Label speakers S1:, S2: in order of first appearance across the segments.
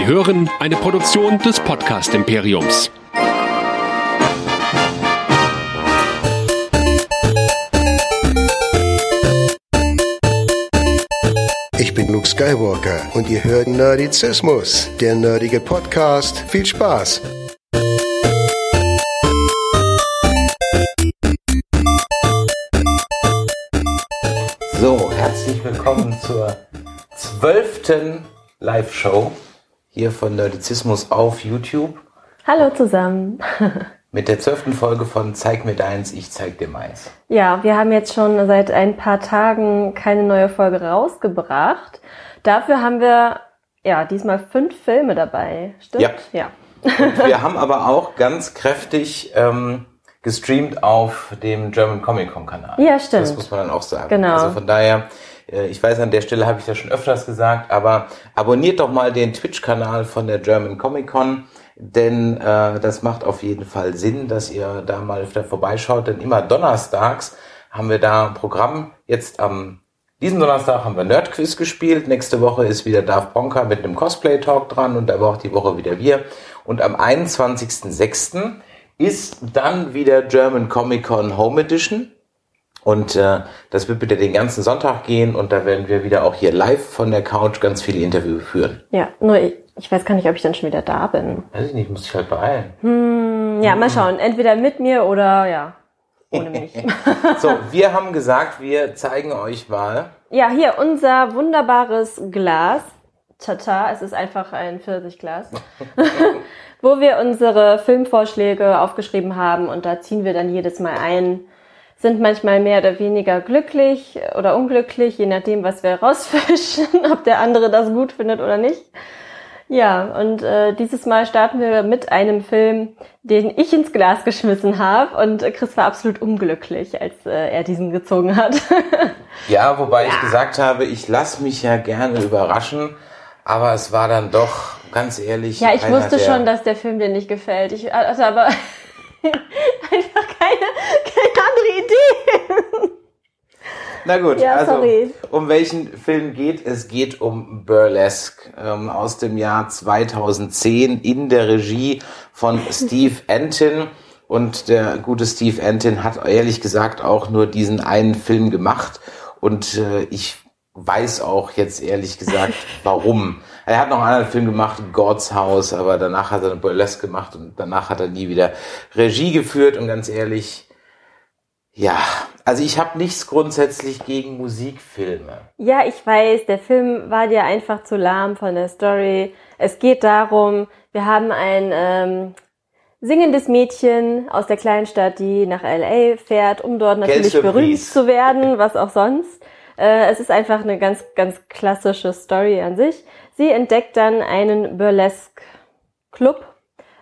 S1: Sie hören eine Produktion des Podcast Imperiums.
S2: Ich bin Luke Skywalker und ihr hört Nerdizismus, der nerdige Podcast. Viel Spaß!
S3: So, herzlich willkommen zur zwölften Live-Show hier von Nerdizismus auf YouTube
S4: Hallo zusammen.
S3: mit der zwölften Folge von Zeig mir deins, ich zeig dir meins.
S4: Ja, wir haben jetzt schon seit ein paar Tagen keine neue Folge rausgebracht. Dafür haben wir ja diesmal fünf Filme dabei. Stimmt?
S3: Ja.
S4: Ja.
S3: Und wir haben aber auch ganz kräftig ähm, gestreamt auf dem German Comic Con Kanal.
S4: Ja, stimmt.
S3: Das muss man dann auch sagen.
S4: Genau.
S3: Also von daher, ich weiß an der Stelle habe ich das schon öfters gesagt, aber abonniert doch mal den Twitch-Kanal von der German Comic Con, denn äh, das macht auf jeden Fall Sinn, dass ihr da mal da vorbeischaut, denn immer donnerstags haben wir da ein Programm. Jetzt am diesen Donnerstag haben wir Nerdquiz gespielt. Nächste Woche ist wieder Darth Bonker mit einem Cosplay-Talk dran und aber auch die Woche wieder wir. Und am 21.06. ist dann wieder German Comic Con Home Edition. Und äh, das wird wieder den ganzen Sonntag gehen und da werden wir wieder auch hier live von der Couch ganz viele Interviews führen.
S4: Ja, nur ich, ich weiß gar nicht, ob ich dann schon wieder da bin.
S3: Weiß ich nicht, muss ich halt beeilen.
S4: Hm, Ja, mal schauen. Entweder mit mir oder ja, ohne mich.
S3: So, wir haben gesagt, wir zeigen euch mal.
S4: ja, hier unser wunderbares Glas. Tata, es ist einfach ein Pfirsichglas. wo wir unsere Filmvorschläge aufgeschrieben haben und da ziehen wir dann jedes Mal ein. Sind manchmal mehr oder weniger glücklich oder unglücklich, je nachdem, was wir rausfischen, ob der andere das gut findet oder nicht. Ja, und äh, dieses Mal starten wir mit einem Film, den ich ins Glas geschmissen habe und äh, Chris war absolut unglücklich, als äh, er diesen gezogen hat.
S3: Ja, wobei ich gesagt habe, ich lasse mich ja gerne überraschen, aber es war dann doch, ganz ehrlich.
S4: ja, ich wusste schon, dass der Film dir nicht gefällt. Ich hatte aber einfach keine, keine andere Idee.
S3: Na gut,
S4: Ja,
S3: also
S4: sorry.
S3: um welchen Film geht es? geht um Burlesque ähm, aus dem Jahr 2010 in der Regie von Steve Antin. Und der gute Steve Antin hat ehrlich gesagt auch nur diesen einen Film gemacht. Und äh, ich weiß auch jetzt ehrlich gesagt, warum. Er hat noch einen anderen Film gemacht, God's House, aber danach hat er eine Burlesque gemacht und danach hat er nie wieder Regie geführt. Und ganz ehrlich, ja, also ich habe nichts grundsätzlich gegen Musikfilme.
S4: Ja, ich weiß, der Film war dir einfach zu lahm von der Story. Es geht darum, wir haben ein ähm, singendes Mädchen aus der Kleinstadt, die nach LA fährt, um dort natürlich
S3: Geld
S4: berühmt
S3: Breeze.
S4: zu werden, was auch sonst. Äh, es ist einfach eine ganz, ganz klassische Story an sich. Sie entdeckt dann einen Burlesque-Club,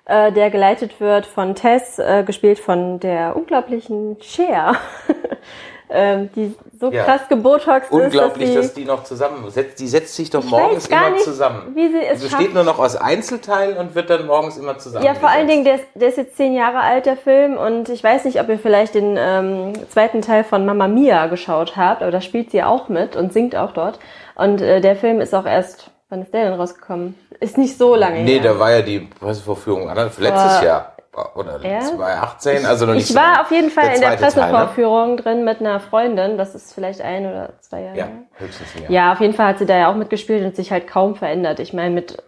S4: äh, der geleitet wird von Tess, äh, gespielt von der unglaublichen Cher, ähm, die so
S3: Ja.
S4: krass gebotoxt
S3: Unglaublich,
S4: ist,
S3: dass
S4: dass sie
S3: die noch zusammen setzt. Die setzt sich doch morgens immer
S4: nicht,
S3: zusammen.
S4: wie sie es
S3: Sie besteht
S4: schafft.
S3: nur noch aus Einzelteilen und wird dann morgens immer zusammen.
S4: Ja, vor allen Dingen, der ist, der ist jetzt zehn Jahre alt, der Film, und ich weiß nicht, ob ihr vielleicht den ähm, zweiten Teil von Mamma Mia geschaut habt, aber da spielt sie auch mit und singt auch dort. Und äh, der Film ist auch erst, wann ist der denn rausgekommen? Ist nicht so lange
S3: Nee,
S4: her.
S3: da war ja die Pressevorführung letztes Jahr. Oder
S4: Erst?
S3: 2018, also noch nicht
S4: ich
S3: so
S4: war auf jeden Fall in der
S3: zweite Teil, ne?
S4: Pressevorführung drin mit einer Freundin, das ist vielleicht ein oder zwei Jahre
S3: Ja, höchstens ein Jahr.
S4: Ja, auf jeden Fall hat sie da ja auch mitgespielt und sich halt kaum verändert. Ich meine, mit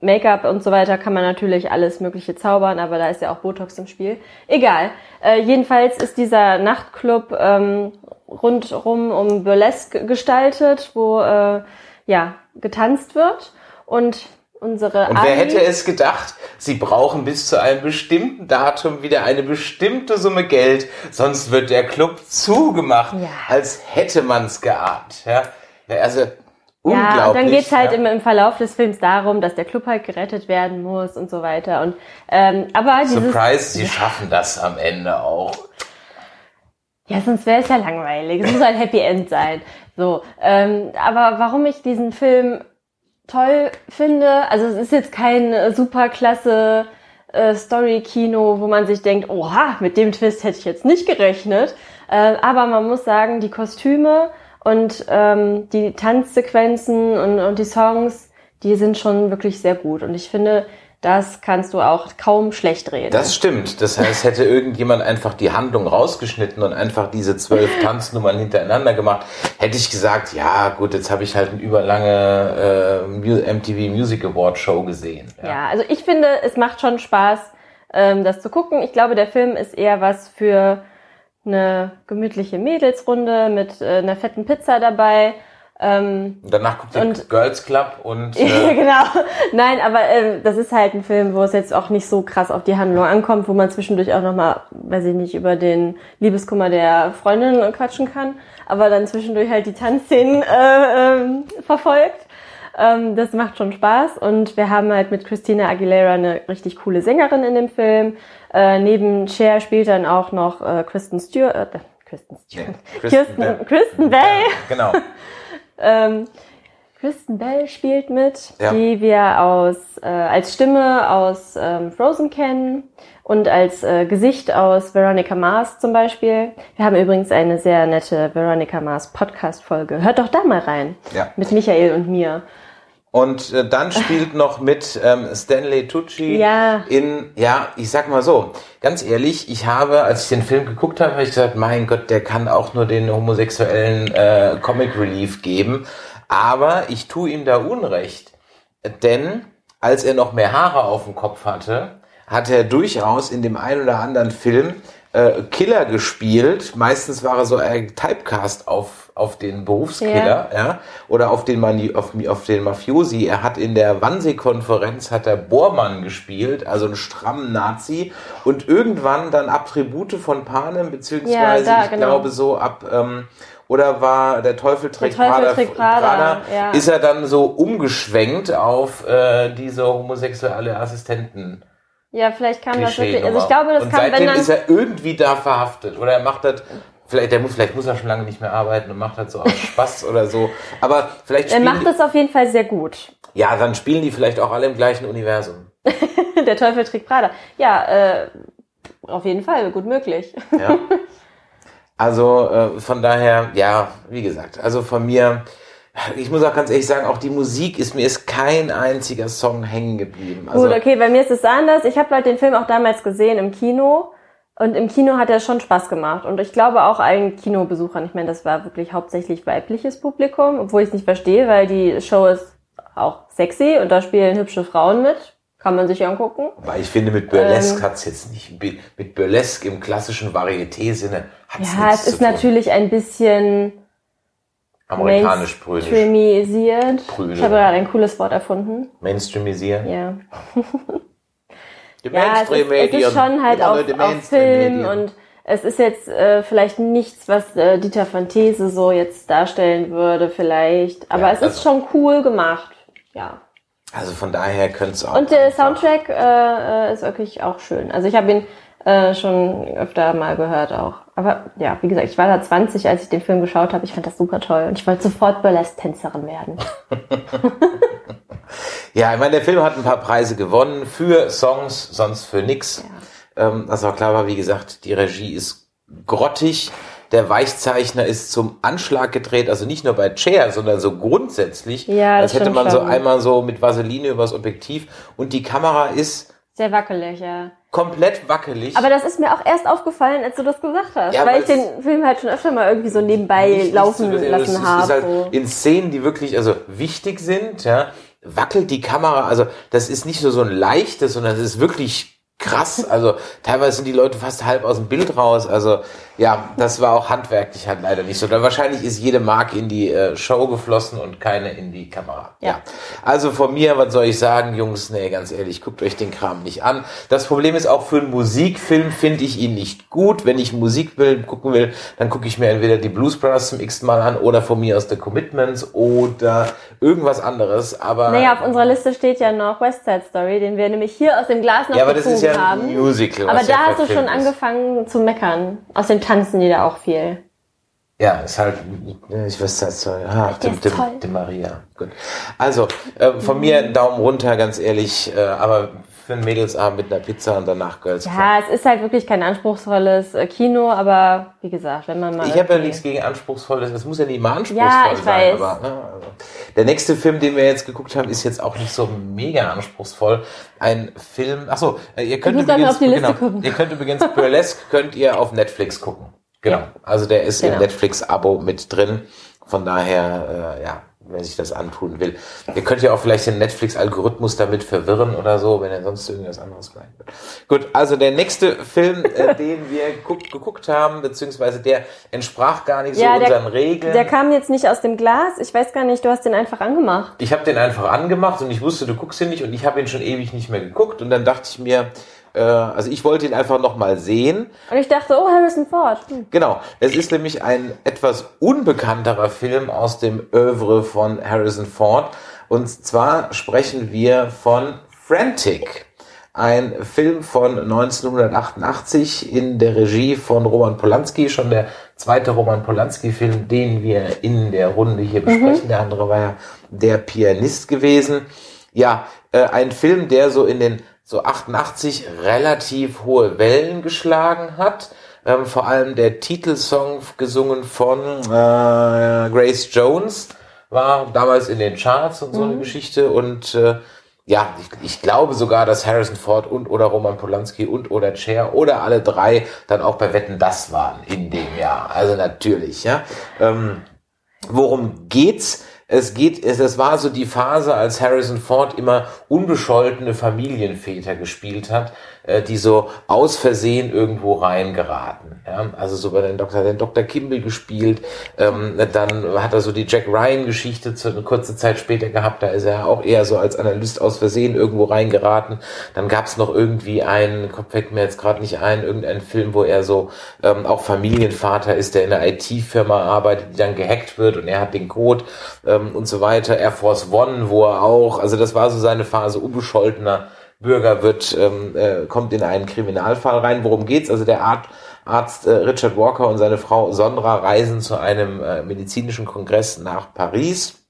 S4: Make-up und so weiter kann man natürlich alles Mögliche zaubern, aber da ist ja auch Botox im Spiel. Egal. Äh, jedenfalls ist dieser Nachtclub ähm, rundrum um Burlesque gestaltet, wo äh, ja getanzt wird und unsere
S3: Und wer
S4: Ali-
S3: hätte es gedacht, sie brauchen bis zu einem bestimmten Datum wieder eine bestimmte Summe Geld, sonst wird der Club zugemacht,
S4: Ja.
S3: als hätte man es geahnt. Ja, Ja, also
S4: Ja,
S3: unglaublich.
S4: und dann geht's halt
S3: ja.
S4: im, im Verlauf des Films darum, dass der Club halt gerettet werden muss und so weiter. Und ähm, aber dieses
S3: Surprise, sie schaffen das am Ende auch.
S4: Ja, sonst wäre es ja langweilig. Es muss ein Happy End sein. So, ähm, aber warum ich diesen Film toll finde, also es ist jetzt kein äh, superklasse äh, Story-Kino, wo man sich denkt, oha, mit dem Twist hätte ich jetzt nicht gerechnet. Äh, aber man muss sagen, die Kostüme und ähm, die Tanzsequenzen und, und die Songs, die sind schon wirklich sehr gut. Und ich finde, das kannst du auch kaum schlecht reden.
S3: Das stimmt. Das heißt, hätte irgendjemand einfach die Handlung rausgeschnitten und einfach diese zwölf Tanznummern hintereinander gemacht, hätte ich gesagt, ja gut, jetzt habe ich halt eine überlange äh, MTV Music Award Show gesehen.
S4: Ja. ja, also ich finde, es macht schon Spaß, ähm, das zu gucken. Ich glaube, der Film ist eher was für eine gemütliche Mädelsrunde mit äh, einer fetten Pizza dabei
S3: ähm, Danach guckt ihr Girls Club und. Äh
S4: genau. Nein, aber äh, das ist halt ein Film, wo es jetzt auch nicht so krass auf die Handlung ankommt, wo man zwischendurch auch nochmal, weiß ich nicht, über den Liebeskummer der Freundin quatschen kann, aber dann zwischendurch halt die Tanzszenen äh, äh, verfolgt. Ähm, das macht schon Spaß und wir haben halt mit Christina Aguilera eine richtig coole Sängerin in dem Film. Äh, neben Cher spielt dann auch noch äh, Kristen Stewart. Äh, Kristen Stewart. Kristen, Kristen, Kristen Bell.
S3: Genau.
S4: Ähm, Kristen Bell spielt mit, ja. die wir aus äh, als Stimme aus ähm, Frozen kennen und als äh, Gesicht aus Veronica Mars zum Beispiel. Wir haben übrigens eine sehr nette Veronica Mars Podcast-Folge. Hört doch da mal rein.
S3: Ja.
S4: Mit Michael und mir.
S3: Und äh, dann spielt noch mit ähm, Stanley Tucci
S4: ja.
S3: in, ja, ich sag mal so, ganz ehrlich, ich habe, als ich den Film geguckt habe, habe ich gesagt, mein Gott, der kann auch nur den homosexuellen äh, Comic Relief geben. Aber ich tue ihm da Unrecht. Denn als er noch mehr Haare auf dem Kopf hatte, hat er durchaus in dem einen oder anderen Film äh, Killer gespielt. Meistens war er so ein Typecast auf, auf den Berufskiller, ja. ja, oder auf den, Mani auf, auf den Mafiosi. Er hat in der Wannsee-Konferenz hat er Bormann gespielt, also einen strammen Nazi. Und irgendwann dann Attribute von Panem, beziehungsweise, ja, da, ich genau. glaube so ab, ähm, oder war der Teufel trägt
S4: der Teufel Prada, trägt Prada, Prada
S3: ja. ist er dann so umgeschwenkt auf äh, diese homosexuelle Assistenten.
S4: Ja, vielleicht kam das wirklich. Also ich glaube, das und kam,
S3: seitdem wenn dann ist er irgendwie da verhaftet oder er macht das. Vielleicht, der muss, vielleicht muss er schon lange nicht mehr arbeiten und macht das so aus Spaß oder so. Aber vielleicht
S4: Er macht das auf jeden Fall sehr gut.
S3: Ja, dann spielen die vielleicht auch alle im gleichen Universum.
S4: der Teufel trägt Prada. Ja, äh, auf jeden Fall, gut möglich.
S3: ja. Also äh, von daher, ja, wie gesagt, also von mir, ich muss auch ganz ehrlich sagen, auch die Musik ist mir ist kein einziger Song hängen geblieben.
S4: Also Gut, okay, bei mir ist es anders. Ich habe halt den Film auch damals gesehen im Kino und im Kino hat er schon Spaß gemacht und ich glaube auch allen Kinobesuchern. Ich meine, das war wirklich hauptsächlich weibliches Publikum, obwohl ich es nicht verstehe, weil die Show ist auch sexy und da spielen hübsche Frauen mit. Kann man sich angucken.
S3: Aber ich finde, mit Burlesque ähm, hat's jetzt nicht, mit Burlesque im klassischen Varieté-Sinne hat's
S4: Ja, es ist natürlich ein bisschen
S3: Amerikanisch
S4: Mainstreamisiert. Ich habe gerade ein cooles Wort erfunden.
S3: Mainstreamisieren?
S4: Ja.
S3: Die ja, es ist,
S4: es ist schon halt auf, auf Film und es ist jetzt äh, vielleicht nichts, was äh, Dieter von These so jetzt darstellen würde, vielleicht. Aber ja, es ist schon cool gemacht. Ja.
S3: Also von daher könnte es auch.
S4: Und der Soundtrack äh, äh, ist wirklich auch schön. Also ich habe ihn äh, schon öfter mal gehört auch. Aber ja, wie gesagt, ich war da 20, als ich den Film geschaut habe. Ich fand das super toll und ich wollte sofort Burlesque-Tänzerin werden.
S3: ja, ich meine, der Film hat ein paar Preise gewonnen für Songs, sonst für nix. Ja. Ähm, was auch klar war, wie gesagt, die Regie ist grottig. Der Weichzeichner ist zum Anschlag gedreht, also nicht nur bei Chair, sondern so grundsätzlich,
S4: ja,
S3: als hätte man schon. so einmal so mit Vaseline übers Objektiv und die Kamera ist
S4: sehr wackelig, ja
S3: komplett wackelig.
S4: Aber das ist mir auch erst aufgefallen, als du das gesagt hast, ja, weil ich den Film halt schon öfter mal irgendwie so nebenbei nicht, laufen nicht lassen habe. Halt
S3: so. In Szenen, die wirklich also wichtig sind, ja, wackelt die Kamera. Also das ist nicht nur so ein leichtes, sondern es ist wirklich krass. Also teilweise sind die Leute fast halb aus dem Bild raus. Also ja, das war auch handwerklich halt leider nicht so. Da wahrscheinlich ist jede Mark in die äh, Show geflossen und keine in die Kamera. Ja. ja. Also von mir, was soll ich sagen, Jungs, nee, ganz ehrlich, guckt euch den Kram nicht an. Das Problem ist auch für einen Musikfilm finde ich ihn nicht gut. Wenn ich Musikfilm gucken will, dann gucke ich mir entweder die Blues Brothers zum x Mal an oder von mir aus The Commitments oder irgendwas anderes. Aber
S4: naja, auf unserer Liste steht ja noch West Side Story, den wir nämlich hier aus dem Glas noch
S3: ja, aber das ist ja ein Musical.
S4: Aber da hast du schon ist. angefangen zu meckern. Aus dem tanzen die da auch viel.
S3: Ja, ist halt, ich weiß das, ah, dem, dem, dem Maria. Gut. Also, äh, von mir Daumen runter, ganz ehrlich, äh, aber für einen Mädelsabend mit einer Pizza und danach Girls Club.
S4: Ja, es ist halt wirklich kein anspruchsvolles äh, Kino, aber wie gesagt, wenn man mal.
S3: Ich habe ja nichts gegen anspruchsvolles. Es muss ja nicht mal anspruchsvoll
S4: Ja, ich
S3: sein.
S4: weiß.
S3: Aber, ne, also. Der nächste Film, den wir jetzt geguckt haben, ist jetzt auch nicht so mega anspruchsvoll. Ein Film. Ach so, äh, ihr könnt übrigens
S4: auf die Liste
S3: genau,
S4: gucken.
S3: ihr könnt übrigens Burlesque könnt ihr auf Netflix gucken. Genau.
S4: Ja.
S3: Also der ist im
S4: Genau.
S3: Netflix-Abo mit drin. Von daher, äh, ja, wer sich das antun will. Ihr könnt ja auch vielleicht den Netflix-Algorithmus damit verwirren oder so, wenn er sonst irgendwas anderes meint. Gut, also der nächste Film, äh, den wir guck, geguckt haben, beziehungsweise der entsprach gar nicht so
S4: Ja,
S3: unseren
S4: der,
S3: Regeln.
S4: der kam jetzt nicht aus dem Glas. Ich weiß gar nicht, du hast den einfach angemacht.
S3: ich habe den einfach angemacht und ich wusste, du guckst ihn nicht und ich habe ihn schon ewig nicht mehr geguckt und dann dachte ich mir, äh, also ich wollte ihn einfach nochmal sehen.
S4: Und ich dachte, oh, Harrison Ford. Hm.
S3: Genau, es ist nämlich ein etwas unbekannterer Film aus dem Oeuvre von Harrison Ford. Und zwar sprechen wir von Frantic. Ein Film von 1988 in der Regie von Roman Polanski, schon der zweite Roman Polanski-Film, den wir in der Runde hier besprechen. Der andere war ja der Pianist gewesen. Ja, äh, ein Film, der so in den so 88 relativ hohe Wellen geschlagen hat. Ähm, vor allem der Titelsong gesungen von äh, Grace Jones war damals in den Charts und so eine Geschichte und äh, ja, ich, ich glaube sogar, dass Harrison Ford und oder Roman Polanski und oder Cher oder alle drei dann auch bei Wetten das waren in dem Jahr. Also natürlich, ja. Ähm, worum geht's? Es geht, es, es war so die Phase, als Harrison Ford immer unbescholtene Familienväter gespielt hat, äh, die so aus Versehen irgendwo reingeraten. Ja? Also so bei den Dr. den Dr. Kimball gespielt, ähm, dann hat er so die Jack Ryan-Geschichte zu- eine kurze Zeit später gehabt, da ist er auch eher so als Analyst aus Versehen irgendwo reingeraten. Dann gab's noch irgendwie einen, Kopf fällt mir jetzt gerade nicht ein, irgendeinen Film, wo er so ähm, auch Familienvater ist, der in einer IT-Firma arbeitet, die dann gehackt wird und er hat den Code ähm, und so weiter. Air Force One, wo er auch, also das war so seine Phase, unbescholtener Bürger wird, ähm, äh, kommt in einen Kriminalfall rein. Worum geht's? Also der Art, Arzt äh, Richard Walker und seine Frau Sondra reisen zu einem äh, medizinischen Kongress nach Paris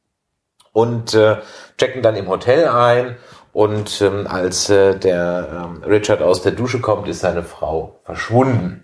S3: und äh, checken dann im Hotel ein. Und ähm, als äh, der ähm, Richard aus der Dusche kommt, ist seine Frau verschwunden.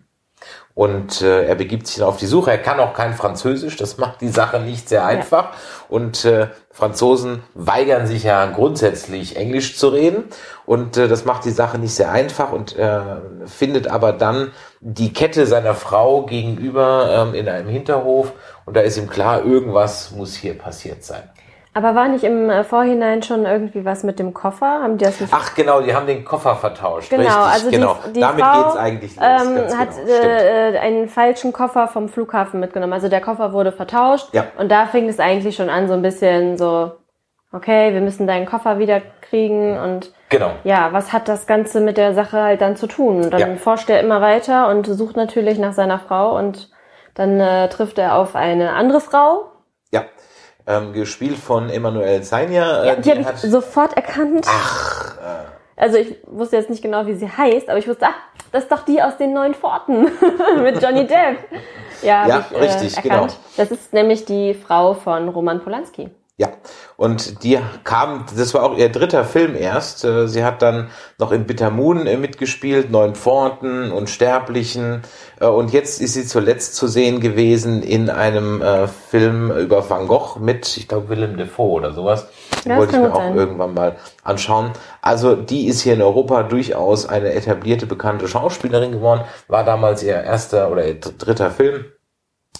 S3: Und äh, er begibt sich dann auf die Suche. Er kann auch kein Französisch, das macht die Sache nicht sehr einfach. Und äh, Franzosen weigern sich ja grundsätzlich Englisch zu reden. Und äh, das macht die Sache nicht sehr einfach und äh, findet aber dann die Kette seiner Frau gegenüber ähm, in einem Hinterhof. Und da ist ihm klar, irgendwas muss hier passiert sein.
S4: Aber war nicht im äh, Vorhinein schon irgendwie was mit dem Koffer? Haben die das nicht?
S3: Ach genau, die haben den Koffer vertauscht.
S4: genau,
S3: Richtig,
S4: also
S3: genau.
S4: die, die
S3: Damit
S4: Frau
S3: geht's eigentlich los.
S4: ähm, hat
S3: genau.
S4: Äh, äh, einen falschen Koffer vom Flughafen mitgenommen. Also der Koffer wurde vertauscht.
S3: Ja.
S4: Und da fing es eigentlich schon an, so ein bisschen so, okay, wir müssen deinen Koffer wieder kriegen und
S3: Genau.
S4: ja, was hat das Ganze mit der Sache halt dann zu tun? Und dann
S3: Ja.
S4: forscht er immer weiter und sucht natürlich nach seiner Frau und dann äh, trifft er auf eine andere Frau.
S3: Ähm, gespielt von Emanuel Zania.
S4: Ja,
S3: äh,
S4: die habe ich sofort erkannt. Ach. Also ich wusste jetzt nicht genau, wie sie heißt, aber ich wusste, ach, das ist doch die aus den neuen Pforten mit Johnny Depp. Ja,
S3: Ja,
S4: ich,
S3: richtig,
S4: äh,
S3: genau.
S4: erkannt. Das ist nämlich die Frau von Roman Polanski.
S3: Ja, und die kam, das war auch ihr dritter Film erst. Äh, Sie hat dann noch in Bitter Moon äh, mitgespielt, Neun Pforten, Unsterblichen. Äh, Und jetzt ist sie zuletzt zu sehen gewesen in einem Film über Van Gogh mit, ich glaube, Willem Dafoe oder sowas. Den
S4: das
S3: wollte ich mir auch
S4: sein.
S3: irgendwann mal anschauen. Also die ist hier in Europa durchaus eine etablierte, bekannte Schauspielerin geworden. War damals ihr erster oder ihr dritter Film.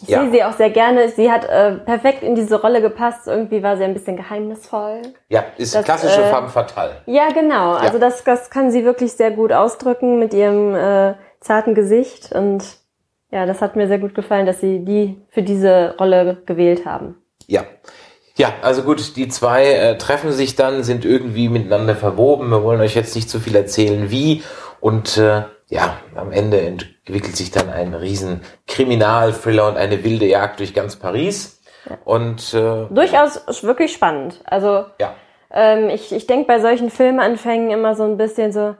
S4: Ich
S3: Ja.
S4: sehe sie auch sehr gerne. Sie hat äh, perfekt in diese Rolle gepasst. Irgendwie war sie ein bisschen geheimnisvoll.
S3: Ja, ist
S4: Das,
S3: klassische
S4: äh,
S3: Femme Fatale.
S4: Ja, genau. Also das, das kann sie wirklich sehr gut ausdrücken mit ihrem äh, zarten Gesicht. Und ja, das hat mir sehr gut gefallen, dass sie die für diese Rolle gewählt haben.
S3: Ja. Ja, also gut, die zwei äh, treffen sich dann, sind irgendwie miteinander verwoben. Wir wollen euch jetzt nicht zu viel erzählen, wie. Und äh, ja, am Ende entwickelt sich dann ein riesen Kriminalthriller und eine wilde Jagd durch ganz Paris. Und äh,
S4: Durchaus wirklich spannend. Also
S3: ja,
S4: ähm, ich, ich denke bei solchen Filmanfängen immer so ein bisschen so,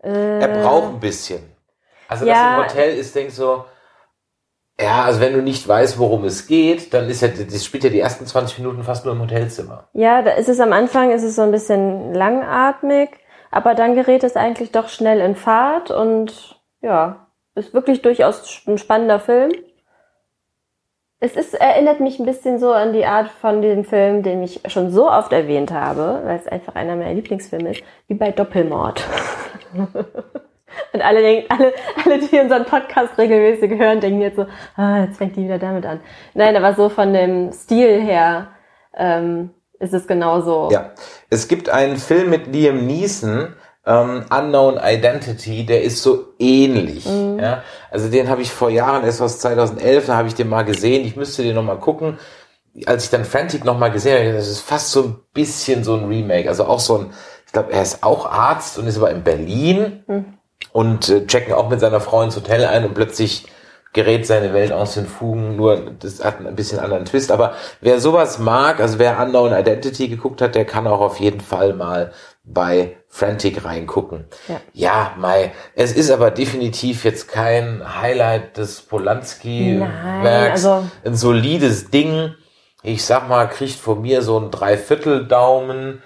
S3: er braucht ein bisschen. Also
S4: ja.
S3: das im Hotel ist, denk so, ja, also wenn du nicht weißt, worum es geht, dann ist ja, das spielt ja die ersten 20 Minuten fast nur im Hotelzimmer.
S4: ja, da ist es am Anfang, ist es so ein bisschen langatmig. Aber dann gerät es eigentlich doch schnell in Fahrt und ja, ist wirklich durchaus ein spannender Film. Es ist, erinnert mich ein bisschen so an die Art von dem Film, den ich schon so oft erwähnt habe, weil es einfach einer meiner Lieblingsfilme ist, wie bei Doppelmord. Und alle alle, alle, die unseren Podcast regelmäßig hören, denken jetzt so, ah, jetzt fängt die wieder damit an. Nein, aber so von dem Stil her ähm, ist es genauso.
S3: Ja, es gibt einen Film mit Liam Neeson, ähm, Unknown Identity, der ist so ähnlich. Mhm. Ja? Also den habe ich vor Jahren, erst aus 2011, da habe ich den mal gesehen. Ich müsste den nochmal gucken. Als ich dann Frantic nochmal gesehen habe, das ist fast so ein bisschen so ein Remake. Also auch so ein, ich glaube, er ist auch Arzt und ist aber in Berlin mhm. und äh, checken auch mit seiner Frau ins Hotel ein und plötzlich gerät seine Welt aus den Fugen, nur das hat ein bisschen anderen Twist. Aber wer sowas mag, also wer Unknown Identity geguckt hat, der kann auch auf jeden Fall mal bei Frantic reingucken. Ja, ja Mai, es ist aber definitiv jetzt kein Highlight des Polanski-Werks. Also ein solides Ding. Ich sag mal, kriegt von mir so ein Dreiviertel-Daumen.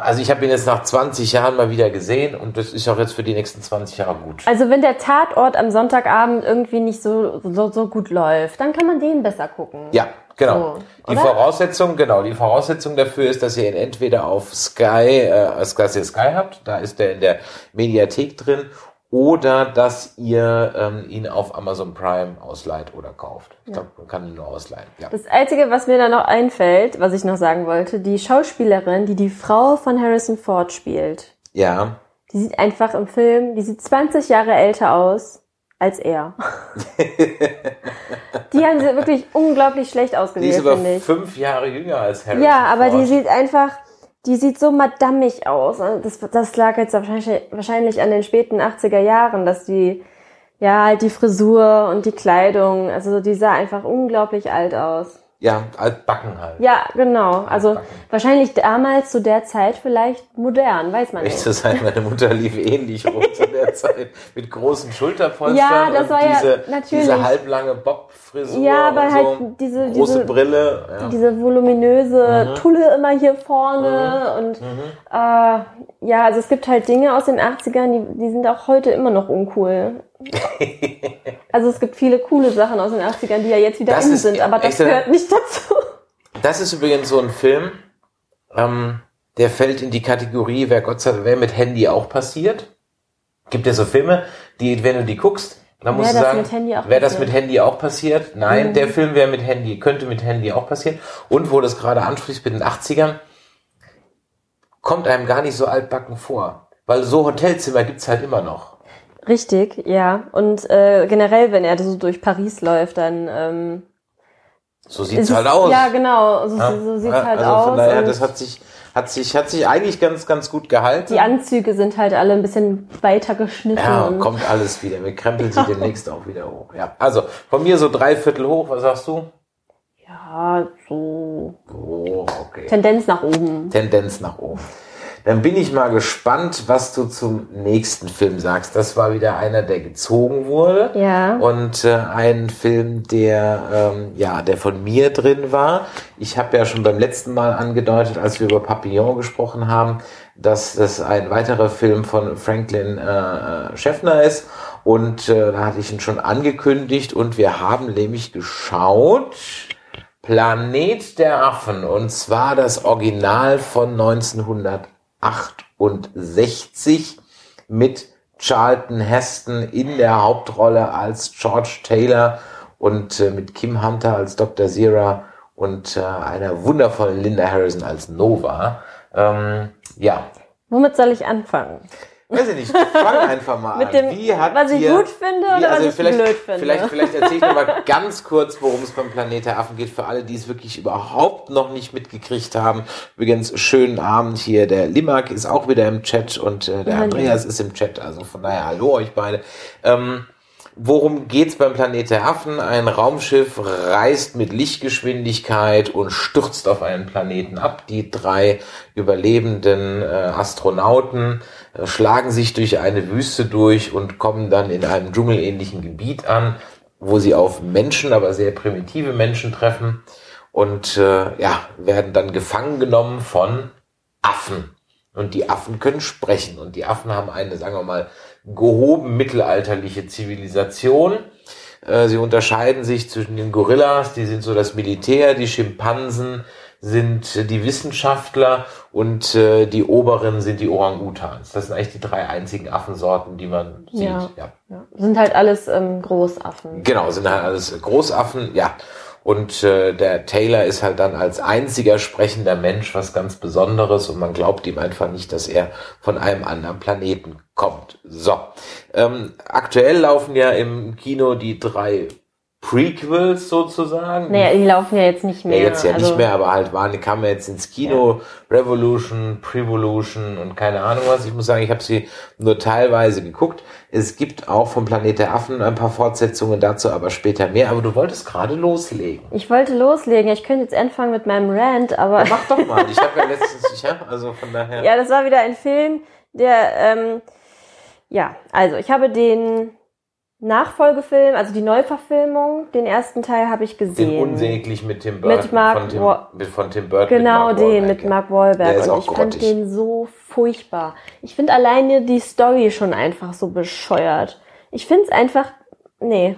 S3: Also ich habe ihn jetzt nach 20 Jahren mal wieder gesehen und das ist auch jetzt für die nächsten 20 Jahre gut.
S4: Also wenn der Tatort am Sonntagabend irgendwie nicht so, so, so gut läuft, dann kann man den besser gucken.
S3: Ja, Genau. So, die Voraussetzung, genau, die Voraussetzung dafür ist, dass ihr ihn entweder auf Sky, äh, dass ihr Sky habt, da ist der in der Mediathek drin, oder dass ihr ähm, ihn auf Amazon Prime ausleiht oder kauft. Ich glaube, man kann ihn nur ausleihen. Ja.
S4: Das Einzige, was mir da noch einfällt, was ich noch sagen wollte, die Schauspielerin, die die Frau von Harrison Ford spielt.
S3: Ja.
S4: Die sieht einfach im Film, die sieht 20 Jahre älter aus als er. die haben sie wirklich unglaublich schlecht ausgewählt,
S3: Die ist aber fünf Jahre jünger als Harry.
S4: Ja, aber die sieht einfach, die sieht so madammig aus. Das, das lag jetzt wahrscheinlich, wahrscheinlich an den späten 80er Jahren, dass die, ja, halt die Frisur und die Kleidung, also die sah einfach unglaublich alt aus.
S3: Ja, altbacken halt.
S4: Ja, genau. Also wahrscheinlich damals zu der Zeit vielleicht modern, weiß man
S3: nicht. Echt zu sein, meine Mutter lief ähnlich rum zu der Zeit mit großen Schulterpolstern
S4: ja, das war
S3: diese,
S4: ja natürlich.
S3: diese halblange Bobfrisur
S4: ja, aber
S3: und
S4: halt
S3: so
S4: diese,
S3: große
S4: diese,
S3: Brille, ja.
S4: diese voluminöse mhm. Tulle immer hier vorne mhm. und mhm. Äh, ja, also es gibt halt Dinge aus den 80ern, die, die sind auch heute immer noch uncool. also es gibt viele coole Sachen aus den 80ern, die ja jetzt wieder das in sind, aber das gehört nicht dazu.
S3: Das ist übrigens so ein Film, ähm, der fällt in die Kategorie, wer Gott sei Dank, wer mit Handy auch passiert. Gibt ja so Filme, die, wenn du die guckst, dann musst du sagen, wäre das mit Handy auch passiert? Nein, mhm. der Film wäre mit Handy, könnte mit Handy auch passieren. Und wo das gerade anspricht mit den 80ern, kommt einem gar nicht so altbacken vor. Weil so Hotelzimmer gibt's halt immer noch.
S4: Richtig, ja. Und äh, generell, wenn er so durch Paris läuft, dann ähm,
S3: so sieht's halt aus.
S4: Ja, genau. So, ja? so sieht's halt
S3: also
S4: aus.
S3: Von daher, das hat sich hat sich hat sich eigentlich ganz ganz gut gehalten.
S4: Die Anzüge sind halt alle ein bisschen weiter geschnitten.
S3: Ja, kommt alles wieder. Wir krempeln sie demnächst auch wieder hoch. Ja, also von mir so drei Viertel hoch. Was sagst du?
S4: Ja, so.
S3: Oh, okay.
S4: Tendenz nach oben.
S3: Tendenz nach oben. Dann bin ich mal gespannt, was du zum nächsten Film sagst. Das war wieder einer, der gezogen wurde.
S4: Ja.
S3: Und äh, ein Film, der ähm, ja, der von mir drin war. Ich habe ja schon beim letzten Mal angedeutet, als wir über Papillon gesprochen haben, dass das ein weiterer Film von Franklin äh, Schäffner ist. Und äh, da hatte ich ihn schon angekündigt und wir haben nämlich geschaut. Planet der Affen und zwar das Original von 1900 68 mit Charlton Heston in der Hauptrolle als George Taylor und äh, mit Kim Hunter als Dr. Zira und äh, einer wundervollen Linda Harrison als Nova. Ähm, ja.
S4: Womit soll ich anfangen?
S3: Weiß ich nicht, fang einfach mal
S4: Mit dem,
S3: an. Wie hat
S4: was ich
S3: dir,
S4: gut finde wie, oder also was ich blöd finde.
S3: Vielleicht, vielleicht erzähle ich noch mal ganz kurz, worum es beim Planet der Affen geht, für alle, die es wirklich überhaupt noch nicht mitgekriegt haben. Übrigens, schönen Abend hier. Der Limak ist auch wieder im Chat und äh, der ja, Andreas ja. ist im Chat. Also von daher, hallo euch beide. Ähm, Worum geht's beim Planet der Affen? Ein Raumschiff reist mit Lichtgeschwindigkeit und stürzt auf einen Planeten ab. Die drei überlebenden äh, Astronauten schlagen sich durch eine Wüste durch und kommen dann in einem dschungelähnlichen Gebiet an, wo sie auf Menschen, aber sehr primitive Menschen treffen und äh, ja, werden dann gefangen genommen von Affen. Und die Affen können sprechen. Und die Affen haben eine, sagen wir mal, gehoben mittelalterliche Zivilisation. Äh, sie unterscheiden sich zwischen den Gorillas, die sind so das Militär, die Schimpansen sind die Wissenschaftler und äh, die oberen sind die Orang-Utans. Das sind eigentlich die drei einzigen Affensorten, die man sieht.
S4: Ja. Ja. Sind halt alles ähm, Großaffen.
S3: Genau, sind halt alles Großaffen, ja. Und äh, der Taylor ist halt dann als einziger sprechender Mensch was ganz Besonderes und man glaubt ihm einfach nicht, dass er von einem anderen Planeten kommt. So, ähm, aktuell laufen ja im Kino die drei Prequels sozusagen.
S4: Naja, die laufen ja jetzt nicht mehr.
S3: Ja, jetzt ja
S4: also,
S3: nicht mehr, aber halt waren, kamen ja jetzt ins Kino, Revolution, Prevolution und keine Ahnung was. Ich muss sagen, ich habe sie nur teilweise geguckt. Es gibt auch vom Planet der Affen ein paar Fortsetzungen dazu, aber später mehr. Aber du wolltest gerade loslegen.
S4: Ich wollte loslegen. Ich könnte jetzt anfangen mit meinem Rant, aber...
S3: Mach doch mal. Ich habe ja letztens, ich hab, also von daher...
S4: ja, das war wieder ein Film, der... Ähm, ja, also ich habe den Nachfolgefilm, also die Neuverfilmung, den ersten Teil habe ich gesehen.
S3: Den unsäglich mit Tim Burton.
S4: Mit Mark
S3: von, Tim,
S4: Wa-
S3: von Tim Burton.
S4: Genau, den
S3: Wahlberg,
S4: mit. Mark Wahlberg.
S3: Der ist
S4: und ich fand
S3: grottig.
S4: den so furchtbar. Ich finde alleine die Story schon einfach so bescheuert. Ich finde es einfach, nee.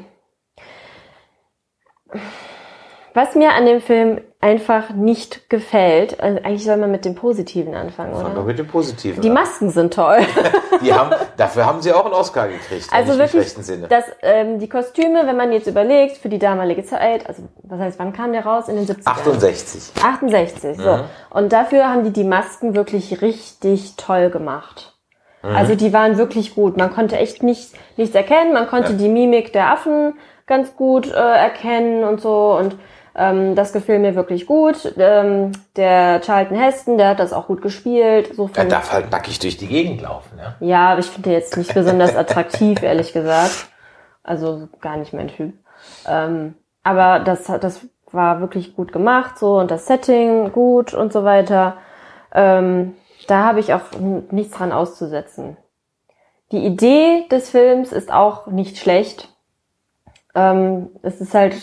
S4: Was mir an dem Film einfach nicht gefällt, also eigentlich soll man mit dem Positiven anfangen,
S3: Fang doch
S4: oder?
S3: mit dem Positiven.
S4: Die
S3: an.
S4: Masken sind toll.
S3: Die haben, dafür haben sie auch einen Oscar gekriegt.
S4: Also wirklich, dass ähm, die Kostüme, wenn man jetzt überlegt, für die damalige Zeit, also was heißt, wann kam der raus? In den 70ern?
S3: 68.
S4: 68, so.
S3: Mhm.
S4: Und dafür haben die die Masken wirklich richtig toll gemacht.
S3: Mhm.
S4: Also die waren wirklich gut. Man konnte echt nicht, nichts erkennen. Man konnte
S3: Ja.
S4: die Mimik der Affen ganz gut äh, erkennen und so. Und ähm, das gefiel mir wirklich gut. Ähm, der Charlton Heston, der hat das auch gut gespielt. So
S3: Er darf halt nackig durch die Gegend laufen, ja.
S4: ja, aber ich finde den jetzt nicht besonders attraktiv, ehrlich gesagt. Also gar nicht mein Typ. Ähm, aber das, das war wirklich gut gemacht, so und das Setting gut und so weiter. Ähm, da habe ich auch nichts dran auszusetzen. Die Idee des Films ist auch nicht schlecht. Ähm, es ist halt,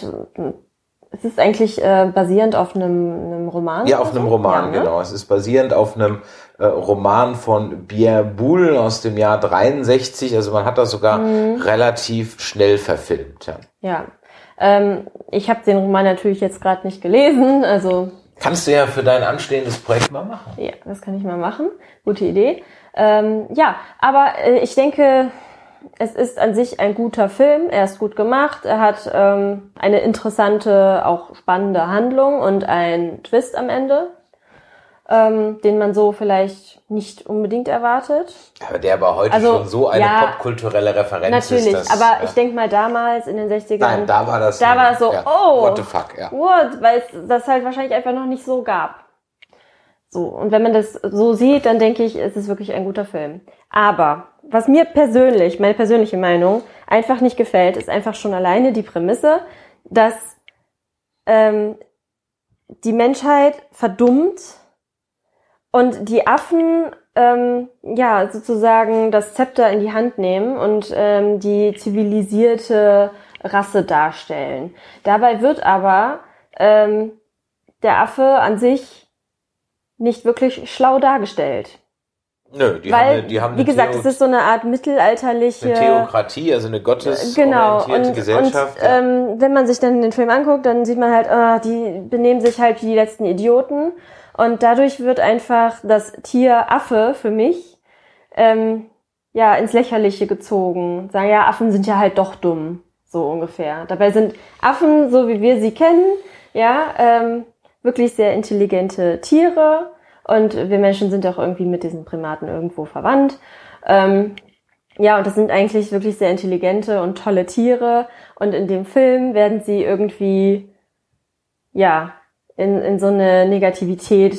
S4: es ist eigentlich äh, basierend auf einem, einem Roman.
S3: Ja, auf einem
S4: so?
S3: Roman,
S4: Ja, ne?
S3: genau. Es ist basierend auf einem äh, Roman von Pierre Boulle aus dem Jahr 63. Also man hat das sogar
S4: Mhm.
S3: relativ schnell verfilmt. Ja.
S4: Ja. Ähm, ich habe den Roman natürlich jetzt gerade nicht gelesen, also
S3: Kannst du ja für dein anstehendes Projekt mal machen.
S4: ja, das kann ich mal machen. Gute Idee. Ähm, ja, aber äh, ich denke, es ist an sich ein guter Film. Er ist gut gemacht. Er hat ähm, eine interessante, auch spannende Handlung und einen Twist am Ende, ähm, den man so vielleicht nicht unbedingt erwartet.
S3: Aber der aber heute
S4: Also,
S3: schon so eine
S4: ja,
S3: popkulturelle Referenz
S4: Natürlich,
S3: ist. dass,
S4: aber
S3: ja.
S4: ich denke mal damals in den 60ern.
S3: Nein, da war das.
S4: Da war es so,
S3: ja,
S4: oh.
S3: What the fuck, ja.
S4: What? Weil es das halt wahrscheinlich einfach noch nicht so gab. So, und wenn man das so sieht, dann denke ich, es ist wirklich ein guter Film. Aber was mir persönlich, meine persönliche Meinung, einfach nicht gefällt, ist einfach schon alleine die Prämisse, dass ähm, die Menschheit verdummt und die Affen ähm, ja sozusagen das Zepter in die Hand nehmen und ähm, die zivilisierte Rasse darstellen. Dabei wird aber ähm, der Affe an sich nicht wirklich schlau dargestellt.
S3: Nö, die
S4: Weil,
S3: haben, die haben
S4: wie gesagt,
S3: Theo-
S4: es ist so eine Art mittelalterliche
S3: eine Theokratie, also eine
S4: Genau,
S3: gottesorientierte
S4: und,
S3: Gesellschaft.
S4: und
S3: ja.
S4: ähm, wenn man sich dann den Film anguckt, dann sieht man halt, ah, die benehmen sich halt wie die letzten Idioten. Und dadurch wird einfach das Tier Affe für mich ähm, ja ins Lächerliche gezogen. Sagen, ja, Affen sind ja halt doch dumm, so ungefähr. Dabei sind Affen, so wie wir sie kennen, ja, ähm, wirklich sehr intelligente Tiere. Und wir Menschen sind auch irgendwie mit diesen Primaten irgendwo verwandt. Ähm, ja, und das sind eigentlich wirklich sehr intelligente und tolle Tiere. Und in dem Film werden sie irgendwie, ja, in, in so eine Negativität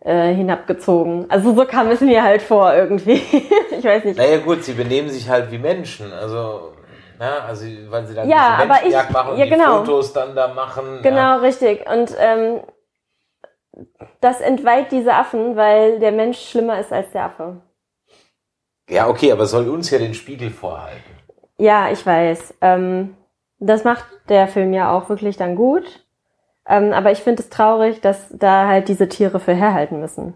S4: äh, hinabgezogen. Also so kam es mir halt vor irgendwie. ich weiß nicht.
S3: Naja gut, sie benehmen sich halt wie Menschen, also na, also weil sie dann
S4: Ja,
S3: diese
S4: aber ich-
S3: machen und
S4: ja,
S3: die
S4: genau.
S3: Fotos dann da machen.
S4: Genau,
S3: Ja.
S4: richtig. Und ähm, das entweiht diese Affen, weil der Mensch schlimmer ist als der Affe.
S3: ja, okay, aber soll uns ja den Spiegel vorhalten.
S4: Ja, ich weiß. Ähm, das macht der Film ja auch wirklich dann gut. Ähm, aber ich finde es traurig, dass da halt diese Tiere für herhalten müssen.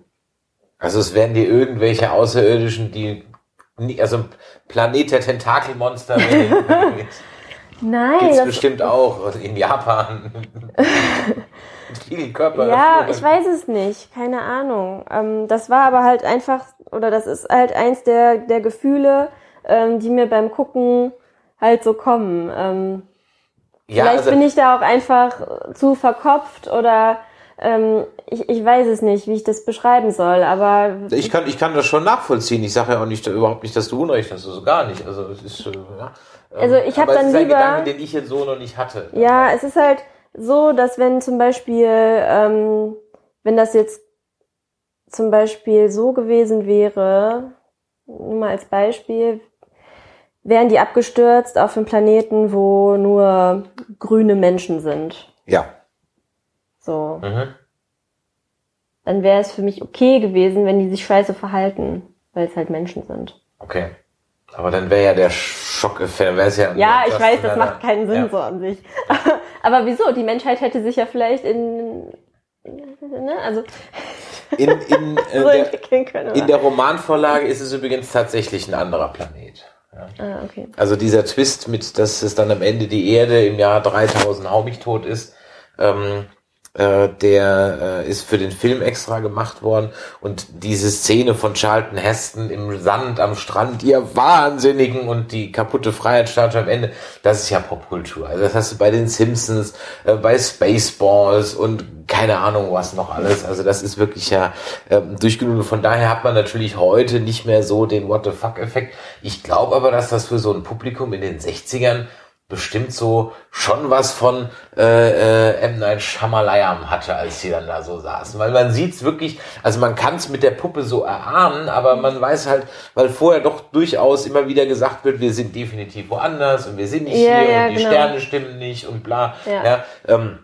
S3: Also es werden dir irgendwelche Außerirdischen, die also Planet der Tentakelmonster
S4: Nein,
S3: gibt's
S4: das,
S3: bestimmt auch in Japan. Vielen Körper.
S4: ja, ich weiß es nicht, keine Ahnung. Ähm, das war aber halt einfach, oder das ist halt eins der, der Gefühle, ähm, die mir beim Gucken halt so kommen. Ähm,
S3: Ja,
S4: Vielleicht
S3: also,
S4: bin ich da auch einfach zu verkopft oder ähm, ich, ich weiß es nicht, wie ich das beschreiben soll, aber
S3: ich kann, ich kann das schon nachvollziehen. Ich sage ja auch nicht überhaupt nicht, dass du Unrecht hast, also gar nicht. Also es ist äh, ja. Ähm,
S4: Also ich hab
S3: aber
S4: dann
S3: es ist ein
S4: lieber-
S3: Gedanke, den ich jetzt so noch nicht hatte.
S4: ja, es ist halt so, dass wenn zum Beispiel, ähm, wenn das jetzt zum Beispiel so gewesen wäre, nur mal als Beispiel, wären die abgestürzt auf einem Planeten, wo nur grüne Menschen sind.
S3: Ja.
S4: So.
S3: Mhm.
S4: Dann wäre es für mich okay gewesen, wenn die sich scheiße verhalten, weil es halt Menschen sind.
S3: Okay. Aber dann wäre ja der Schockeffekt, dann wäre es ja.
S4: Ja, ich weiß, das macht keinen Sinn
S3: ja.
S4: so an sich. Aber wieso? Die Menschheit hätte sich ja vielleicht in, ne, also
S3: In, in, äh,
S4: so
S3: der,
S4: können.
S3: in der Romanvorlage ist es übrigens tatsächlich ein anderer Planet. Ja.
S4: ah, okay.
S3: Also dieser Twist mit, dass es dann am Ende die Erde im Jahr 3000 hau mich tot ist, ähm, äh, der äh, ist für den Film extra gemacht worden und diese Szene von Charlton Heston im Sand am Strand, ihr Wahnsinnigen und die kaputte Freiheitsstatue am Ende, das ist ja Popkultur. Also das hast du bei den Simpsons, äh, bei Spaceballs und keine Ahnung was noch alles. Also das ist wirklich ja ähm, durchgenug. Von daher hat man natürlich heute nicht mehr so den What the fuck Effekt. Ich glaube aber, dass das für so ein Publikum in den 60ern bestimmt so schon was von äh, äh, M. Night Shyamalan hatte, als sie dann da so saßen. Weil man sieht's wirklich, also man kann es mit der Puppe so erahnen, aber man weiß halt, weil vorher doch durchaus immer wieder gesagt wird, wir sind definitiv woanders und wir sind nicht
S4: Ja,
S3: hier
S4: ja,
S3: und die
S4: genau.
S3: Sterne stimmen nicht und bla.
S4: Ja.
S3: Ja, ähm,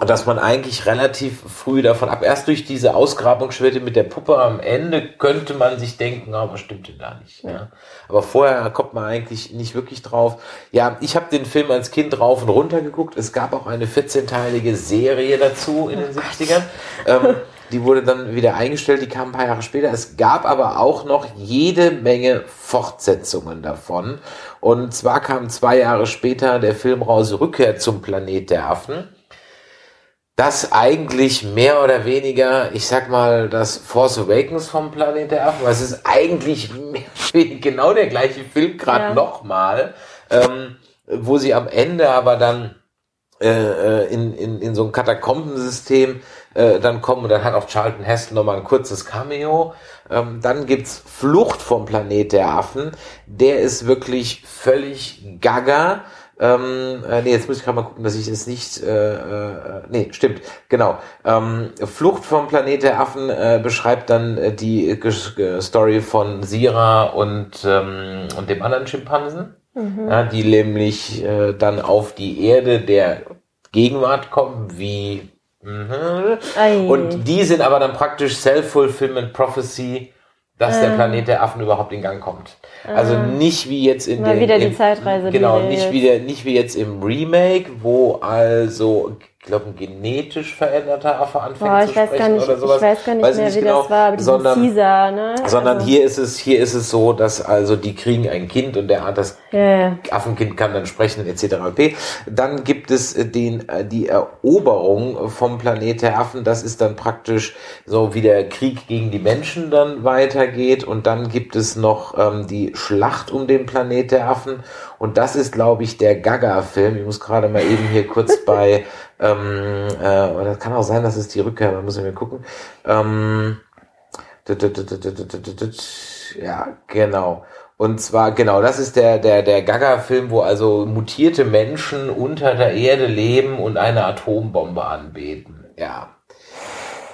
S3: dass man eigentlich relativ früh davon ab, erst durch diese Ausgrabungsschwerte mit der Puppe am Ende könnte man sich denken, ah, was stimmt denn da nicht? Ja. Aber vorher kommt man eigentlich nicht wirklich drauf. Ja, ich habe den Film als Kind rauf und runter geguckt. Es gab auch eine 14-teilige Serie dazu in den 70ern. Ähm, die wurde dann wieder eingestellt, die kam ein paar Jahre später. Es gab aber auch noch jede Menge Fortsetzungen davon. Und zwar kam zwei Jahre später der Film raus, Rückkehr zum Planet der Affen das eigentlich mehr oder weniger, ich sag mal, das Force Awakens vom Planet der Affen, weil es ist eigentlich mehr oder weniger genau der gleiche Film, gerade
S4: Ja.
S3: nochmal, ähm, wo sie am Ende aber dann äh, äh, in, in, in so ein Katakombensystem äh, dann kommen und dann hat auch Charlton Heston nochmal ein kurzes Cameo. Ähm, dann gibt's Flucht vom Planet der Affen. Der ist wirklich völlig gaga. Ähm, äh, nee, jetzt muss ich gerade mal gucken, dass ich es nicht. Äh, äh, nee, stimmt, genau. Ähm, Flucht vom Planet der Affen äh, beschreibt dann äh, die äh, Ges- äh, Story von Sira und ähm, und dem anderen Schimpansen, ja, die nämlich äh, dann auf die Erde der Gegenwart kommen, wie mhm. Und die sind aber dann praktisch Self-Fulfillment Prophecy, dass der Planet der Affen überhaupt in Gang kommt. Also nicht wie jetzt in
S4: Mal
S3: den,
S4: wieder die
S3: im,
S4: Zeitreise,
S3: Genau, nicht
S4: jetzt-
S3: wie, der, nicht wie jetzt im Remake, wo also, ich glaube, ein genetisch veränderter Affe anfängt
S4: Boah,
S3: zu
S4: ich weiß
S3: sprechen
S4: gar nicht,
S3: oder sowas.
S4: ich weiß gar nicht
S3: Weiß
S4: mehr,
S3: nicht
S4: wie
S3: genau,
S4: das war, aber
S3: sondern,
S4: Caesar, ne?
S3: sondern
S4: also,
S3: hier ist es, hier ist es so, dass also die kriegen ein Kind und der das
S4: Ja, ja.
S3: Affenkind kann dann sprechen etc. pp. Dann gibt es äh, den äh, die Eroberung vom Planet der Affen. Das ist dann praktisch so wie der Krieg gegen die Menschen dann weitergeht. Und dann gibt es noch ähm, die Schlacht um den Planet der Affen. Und das ist, glaube ich, der Gaga-Film. Ich muss gerade mal eben hier kurz bei ähm, äh, das kann auch sein, dass es die Rückkehr, da ich mal gucken. Ja, genau. Und zwar, genau, das ist der, der, der Gaga-Film, wo also mutierte Menschen unter der Erde leben und eine Atombombe anbeten. Ja.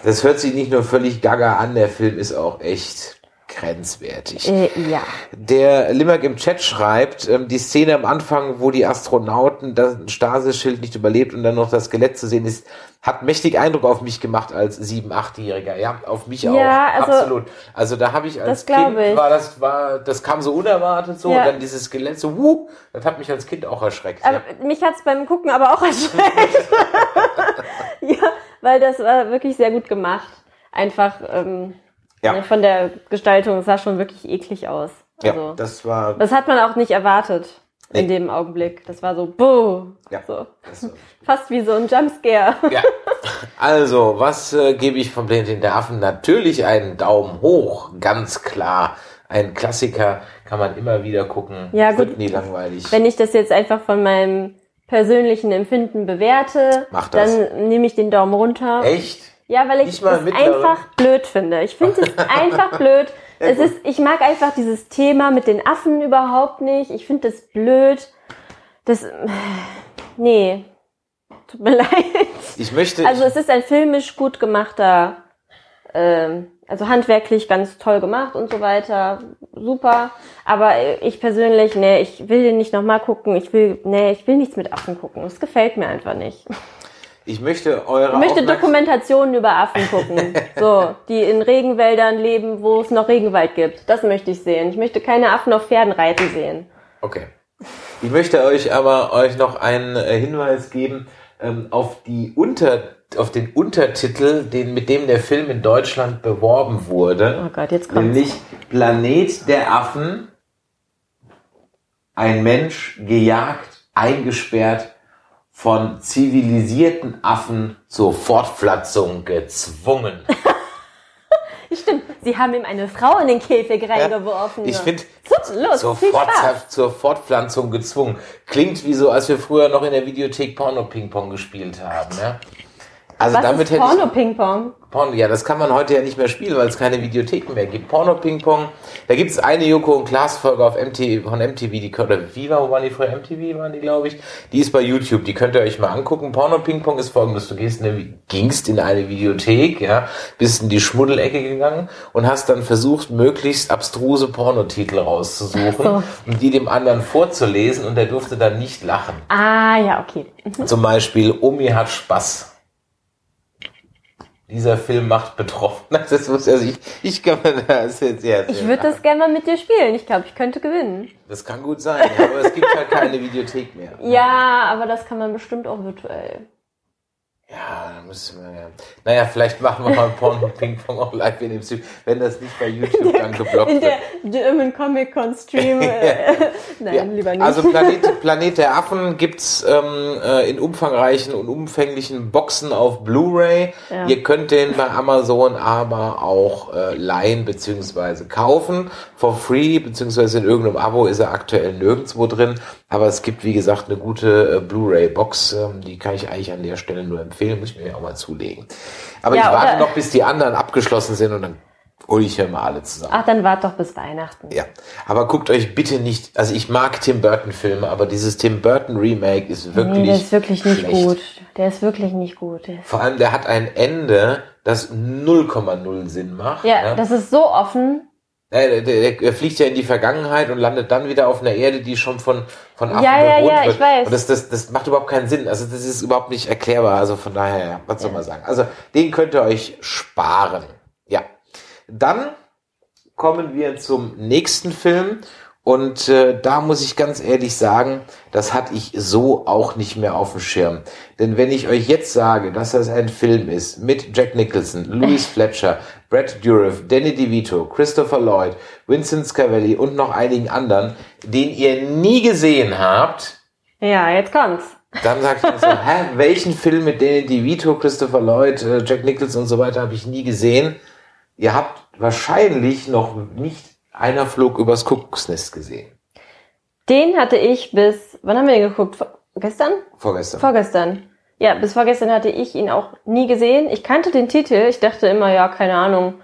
S3: Das hört sich nicht nur völlig gaga an, der Film ist auch echt grenzwertig.
S4: Äh, ja.
S3: Der Limmerk im Chat schreibt, ähm, die Szene am Anfang, wo die Astronauten das Stasis-Schild nicht überlebt und dann noch das Skelett zu sehen ist, hat mächtig Eindruck auf mich gemacht als sieben, achtjähriger. Ja, auf mich
S4: Ja,
S3: auch.
S4: also-
S3: Absolut. Also da habe ich als Kind
S4: ich.
S3: war das war das kam so unerwartet so
S4: Ja.
S3: und dann dieses Skelett so, wuh, das hat mich als Kind auch erschreckt.
S4: Aber
S3: ja.
S4: mich hat's beim Gucken aber auch erschreckt. ja, weil das war wirklich sehr gut gemacht. Einfach, ähm,
S3: Ja.
S4: Von der Gestaltung, es sah schon wirklich eklig aus.
S3: Ja,
S4: Also,
S3: das war.
S4: das hat man auch nicht erwartet in
S3: Nee.
S4: dem Augenblick. Das war so, buh.
S3: Ja.
S4: So.
S3: Das
S4: Fast wie so ein Jumpscare.
S3: Ja. Also, was äh, gebe ich vom Planet der Affen? Natürlich einen Daumen hoch, ganz klar. Ein Klassiker kann man immer wieder gucken.
S4: Ja,
S3: Wird
S4: gut.
S3: nie langweilig.
S4: Wenn ich das jetzt einfach von meinem persönlichen Empfinden bewerte,
S3: Mach das.
S4: dann nehme ich den Daumen runter.
S3: Echt?
S4: Ja, weil ich es einfach blöd finde. Ich finde es einfach blöd. Es ist, ich mag einfach dieses Thema mit den Affen überhaupt nicht. Ich finde das blöd. Das, nee. Tut mir leid.
S3: Ich möchte.
S4: Also es ist ein filmisch gut gemachter, ähm, also handwerklich ganz toll gemacht und so weiter. Super. Aber ich persönlich, nee, ich will den nicht nochmal gucken. Ich will, nee, ich will nichts mit Affen gucken. Es gefällt mir einfach nicht.
S3: ich möchte eure
S4: Ich möchte Dokumentationen über Affen gucken. So, die in Regenwäldern leben, wo es noch Regenwald gibt. Das möchte ich sehen. Ich möchte keine Affen auf Pferden reiten sehen.
S3: Okay. Ich möchte euch aber euch noch einen äh, Hinweis geben ähm, auf die Unter auf den Untertitel, den mit dem der Film in Deutschland beworben wurde.
S4: Oh Gott, jetzt kommt's.
S3: Nämlich Planet der Affen. Ein Mensch gejagt, eingesperrt, von zivilisierten Affen zur Fortpflanzung gezwungen.
S4: Stimmt, sie haben ihm eine Frau in den Käfig reingeworfen.
S3: Ich finde, zur,
S4: Spaß.
S3: zur Fortpflanzung gezwungen. Klingt wie so, als wir früher noch in der Videothek Porno-Ping-Pong gespielt haben. Ja? Also
S4: Was
S3: damit
S4: ist
S3: hätte
S4: Porno-Ping-Pong?
S3: ich Porno, ja, das kann man heute ja nicht mehr spielen, weil es keine Videotheken mehr gibt. Porno-Ping-Pong, da gibt es eine Joko und Klaas Folge auf MTV, von MTV, die oder Viva, wo waren die früher? MTV waren die, glaube ich. Die ist bei YouTube, die könnt ihr euch mal angucken. Porno-Ping-Pong ist folgendes, du gehst in eine, gingst in eine Videothek, ja, bist in die Schmuddelecke gegangen und hast dann versucht, möglichst abstruse Pornotitel rauszusuchen
S4: so.
S3: und die dem anderen vorzulesen und der durfte dann nicht lachen.
S4: Ah, ja, okay.
S3: Zum Beispiel Omi hat Spaß. Dieser Film macht betroffen. Das muss also ich, ich kann mir das jetzt sehr
S4: Ich würde das gerne mal mit dir spielen. Ich glaube, ich könnte gewinnen.
S3: Das kann gut sein, aber es gibt halt keine Videothek mehr.
S4: Ja, aber das kann man bestimmt auch virtuell.
S3: Ja, da müssen wir ja. Naja, vielleicht machen wir mal Porno Ping Pong auch live in dem Stream, wenn das nicht bei YouTube dann geblockt
S4: In
S3: wird.
S4: der German Comic Con Stream. äh, Nein,
S3: Ja,
S4: lieber nicht.
S3: Also Planet, Planet der Affen gibt's ähm, äh, in umfangreichen und umfänglichen Boxen auf Blu-ray.
S4: Ja.
S3: Ihr könnt den bei Amazon aber auch äh, leihen beziehungsweise kaufen for free beziehungsweise in irgendeinem Abo ist er aktuell nirgendwo drin. Aber es gibt wie gesagt eine gute äh, Blu-ray-Box, ähm, die kann ich eigentlich an der Stelle nur empfehlen, muss ich mir auch mal zulegen. Aber
S4: Ja,
S3: ich warte noch, bis die anderen abgeschlossen sind und dann hole ich ja mal alle zusammen.
S4: Ach, dann wart doch bis Weihnachten.
S3: Ja, aber guckt euch bitte nicht, also ich mag Tim Burton Filme, aber dieses Tim Burton Remake ist wirklich
S4: nee, der ist wirklich nicht
S3: schlecht.
S4: gut. Der ist wirklich nicht gut.
S3: Vor allem, der hat ein Ende, das 0,0 Sinn macht.
S4: ja,
S3: ne?
S4: das ist so offen.
S3: Der, der, der fliegt ja in die Vergangenheit und landet dann wieder auf einer Erde, die schon von, von Affen
S4: Ja, ja,
S3: bewohnt
S4: ja, ich
S3: wird.
S4: weiß.
S3: Und das, das, das macht überhaupt keinen Sinn. Also das ist überhaupt nicht erklärbar. Also von daher, ja, was soll man sagen? Also den könnt ihr euch sparen. Ja. Dann kommen wir zum nächsten Film. Und äh, da muss ich ganz ehrlich sagen, das hatte ich so auch nicht mehr auf dem Schirm. Denn wenn ich euch jetzt sage, dass das ein Film ist mit Jack Nicholson, Louis Fletcher, Brad Dourif, Danny DeVito, Christopher Lloyd, Vincent Scavelli und noch einigen anderen, den ihr nie gesehen habt,
S4: Ja, jetzt kommt's.
S3: dann sagt ihr so, hä, welchen Film mit Danny DeVito, Christopher Lloyd, äh, Jack Nicholson und so weiter habe ich nie gesehen? Ihr habt wahrscheinlich noch nicht einer flog übers Kuckucksnest gesehen.
S4: Den hatte ich bis, wann haben wir den geguckt? Gestern?
S3: Vorgestern.
S4: Vorgestern. Ja, bis vorgestern hatte ich ihn auch nie gesehen. Ich kannte den Titel. Ich dachte immer, ja, keine Ahnung,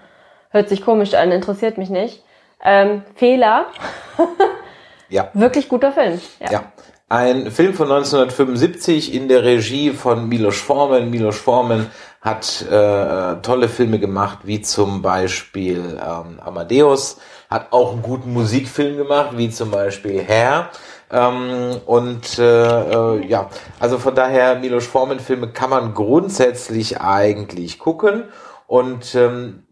S4: hört sich komisch an, interessiert mich nicht. Ähm, Fehler.
S3: ja.
S4: Wirklich guter Film. Ja.
S3: ja. Ein Film von 1975 in der Regie von Milos Forman. Milos Forman hat äh, tolle Filme gemacht, wie zum Beispiel ähm, Amadeus, hat auch einen guten Musikfilm gemacht, wie zum Beispiel Hair. Ähm, und äh, äh, ja, also von daher, Milos Forman Filme kann man grundsätzlich eigentlich gucken. Und ähm,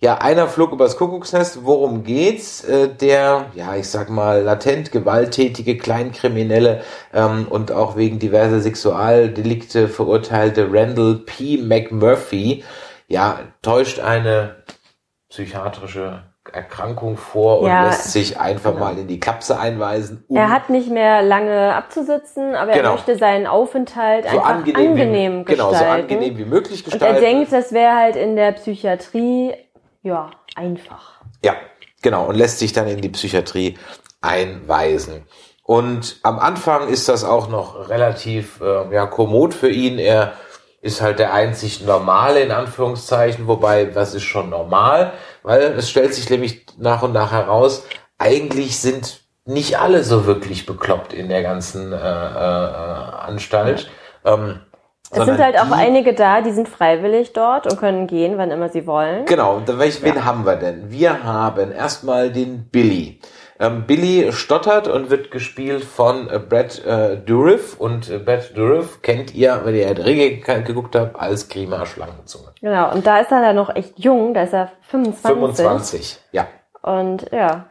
S3: ja, einer flog übers Kuckucksnest. Worum geht's? Äh, der, ja, ich sag mal, latent gewalttätige Kleinkriminelle ähm, und auch wegen diverser Sexualdelikte verurteilte Randall P. McMurphy, ja, täuscht eine psychiatrische Erkrankung vor und
S4: Ja,
S3: lässt sich einfach
S4: genau.
S3: mal in die Klapse einweisen. um
S4: Er hat nicht mehr lange abzusitzen, aber
S3: Genau.
S4: er möchte seinen Aufenthalt
S3: so
S4: einfach
S3: angenehm,
S4: angenehm,
S3: wie, genau, so
S4: gestalten.
S3: angenehm wie möglich
S4: Und er
S3: gestalten.
S4: denkt, das wäre halt in der Psychiatrie, ja, einfach.
S3: Ja, genau. Und lässt sich dann in die Psychiatrie einweisen. Und am Anfang ist das auch noch relativ äh, ja, kommod für ihn. Er ist halt der einzig normale in Anführungszeichen, wobei was ist schon normal, weil es stellt sich nämlich nach und nach heraus, eigentlich sind nicht alle so wirklich bekloppt in der ganzen äh, äh, Anstalt. Ähm,
S4: Es sind halt auch
S3: die-
S4: einige da, die sind freiwillig dort und können gehen, wann immer sie wollen.
S3: Genau, und welch, wen haben wir denn? Wir haben erstmal den Billy. Ähm, Billy stottert und wird gespielt von äh, Brad äh, Dourif und äh, Brad Dourif kennt ihr, wenn ihr die Ringe ge- geguckt habt, als Grima Schlangenzunge.
S4: Genau, und da ist er dann noch echt jung, da ist er 25.
S3: 25, ja.
S4: Und ja,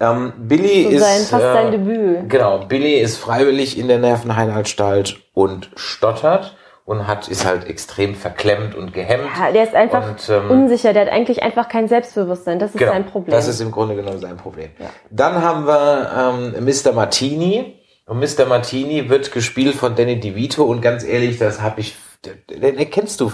S3: Ähm, Billy
S4: so
S3: ist
S4: sein, fast
S3: äh,
S4: sein Debüt.
S3: Genau, Billy ist freiwillig in der Nervenheilanstalt und stottert und hat ist halt extrem verklemmt und gehemmt.
S4: Ja, der ist einfach
S3: Und, ähm,
S4: unsicher, der hat eigentlich einfach kein Selbstbewusstsein, das ist
S3: Genau,
S4: sein Problem.
S3: Das ist im Grunde genommen sein Problem. Dann haben wir ähm, Mr. Martini. Und Mr. Martini wird gespielt von Danny DeVito. Und ganz ehrlich, das habe ich, den, den erkennst du.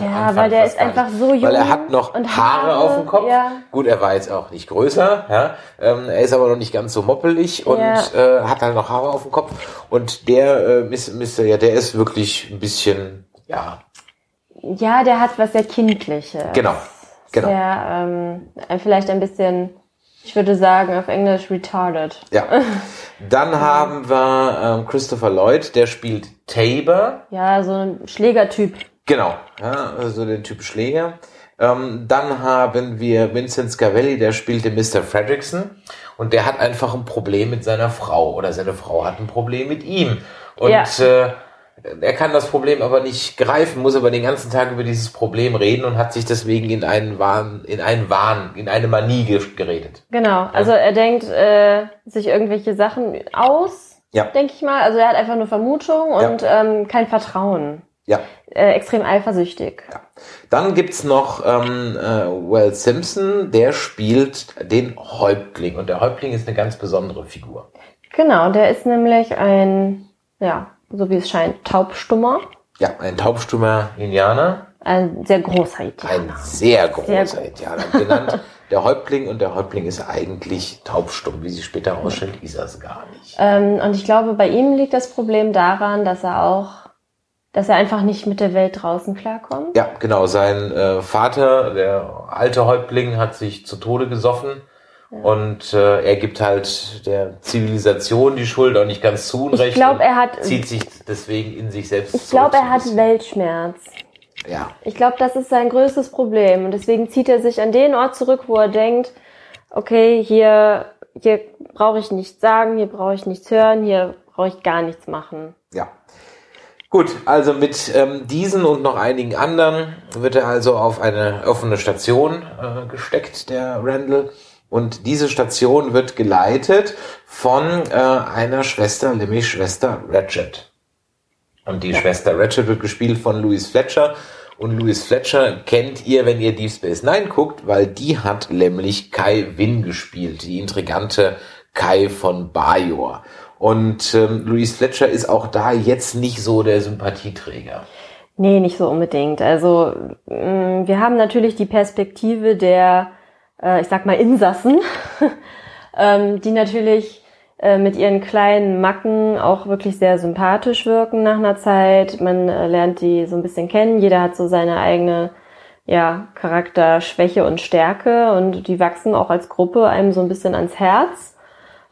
S3: Am
S4: Ja,
S3: Anfang
S4: weil der ist einfach
S3: nicht.
S4: so jung
S3: Weil er hat noch Haare,
S4: Haare,
S3: auf dem Kopf.
S4: ja.
S3: Gut, er war jetzt auch nicht größer. Ja? Ähm, er ist aber noch nicht ganz so moppelig und äh, hat halt noch Haare auf dem Kopf. Und der äh, Mr. Mr. Ja, der ist wirklich ein bisschen, ja,
S4: ja, der hat was sehr Kindliches.
S3: genau. Genau.
S4: Sehr, ähm, vielleicht ein bisschen, ich würde sagen, auf Englisch retarded.
S3: Ja. Dann haben wir ähm, Christopher Lloyd, der spielt Tabor.
S4: Ja, so ein Schlägertyp.
S3: Genau, ja, also den Typ Schläger. Ähm, dann haben wir Vincent Scavelli, der spielt den Mr. Fredrickson. Und der hat einfach ein Problem mit seiner Frau. Oder seine Frau hat ein Problem mit ihm. Und
S4: Ja.
S3: äh, er kann das Problem aber nicht greifen, muss aber den ganzen Tag über dieses Problem reden und hat sich deswegen in einen Wahn, in einen Wahn, in eine Manie ge- geredet.
S4: Genau, also er denkt äh, sich irgendwelche Sachen aus,
S3: Ja.
S4: denke ich mal. Also er hat einfach nur Vermutung und ähm, kein Vertrauen.
S3: Ja.
S4: Äh, extrem eifersüchtig.
S3: Dann gibt's noch ähm, äh, Will Simpson, der spielt den Häuptling. Und der Häuptling ist eine ganz besondere Figur.
S4: Genau, der ist nämlich ein, ja, so wie es scheint, taubstummer.
S3: Ja, ein taubstummer Indianer.
S4: Ein sehr großer
S3: Ein
S4: Italiener.
S3: sehr großer
S4: groß.
S3: Indianer genannt. Der Häuptling und der Häuptling ist eigentlich taubstumm. Wie sich später herausstellt, ist er es gar nicht.
S4: Ähm, und ich glaube, bei ihm liegt das Problem daran, dass er auch, dass er einfach nicht mit der Welt draußen klarkommt.
S3: Ja, genau. Sein äh, Vater, der alte Häuptling, hat sich zu Tode gesoffen. Und äh, er gibt halt der Zivilisation die Schuld auch nicht ganz zu Unrecht.
S4: Ich glaube, er hat,
S3: zieht sich deswegen in sich selbst
S4: ich glaube, er hat. Weltschmerz.
S3: Ja,
S4: Ich glaube, das ist sein größtes Problem. Und deswegen zieht er sich an den Ort zurück, wo er denkt, okay, hier, hier brauche ich nichts sagen, hier brauche ich nichts hören, hier brauche ich gar nichts machen.
S3: Gut, also mit ähm, diesen und noch einigen anderen wird er also auf eine offene Station äh, gesteckt, der Randall. Und diese Station wird geleitet von äh, einer Schwester, nämlich Schwester Ratchet. Und die Schwester Ratchet wird gespielt von Louis Fletcher. Und Louis Fletcher kennt ihr, wenn ihr Deep Space Nine guckt, weil die hat nämlich Kai Wynn gespielt, die intrigante Kai von Bajor. Und ähm, Louis Fletcher ist auch da jetzt nicht so der Sympathieträger.
S4: Nee, nicht so unbedingt. Also mh, wir haben natürlich die Perspektive der, äh, ich sag mal, Insassen, ähm, die natürlich äh, mit ihren kleinen Macken auch wirklich sehr sympathisch wirken nach einer Zeit. Man äh, lernt die so ein bisschen kennen. Jeder hat so seine eigene ja, Charakterschwäche und Stärke und die wachsen auch als Gruppe einem so ein bisschen ans Herz.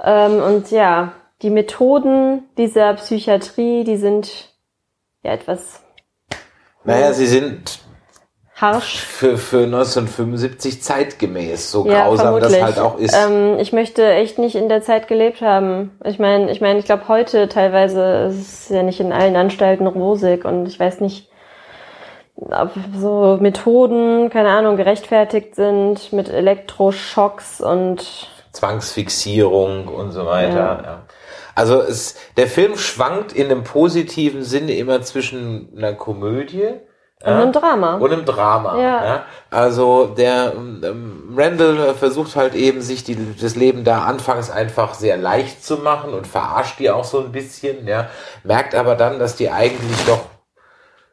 S4: Ähm, und ja, die Methoden dieser Psychiatrie, die sind ja etwas
S3: Naja, sie sind
S4: harsch.
S3: für, für 1975 zeitgemäß, so
S4: Ja,
S3: grausam das
S4: vermutlich.
S3: halt auch ist.
S4: Ähm, ich möchte echt nicht in der Zeit gelebt haben. Ich meine, ich meine, ich glaube heute teilweise ist es ja nicht in allen Anstalten rosig und ich weiß nicht, ob so Methoden, keine Ahnung, gerechtfertigt sind mit Elektroschocks und
S3: Zwangsfixierung und so weiter.
S4: Ja.
S3: Ja. Also es, der Film schwankt in einem positiven Sinne immer zwischen einer Komödie
S4: Und im Drama.
S3: Und im Drama.
S4: Ja.
S3: Ja. Also der ähm, Randall versucht halt eben, sich die, das Leben da anfangs einfach sehr leicht zu machen und verarscht die auch so ein bisschen, ja. Merkt aber dann, dass die eigentlich doch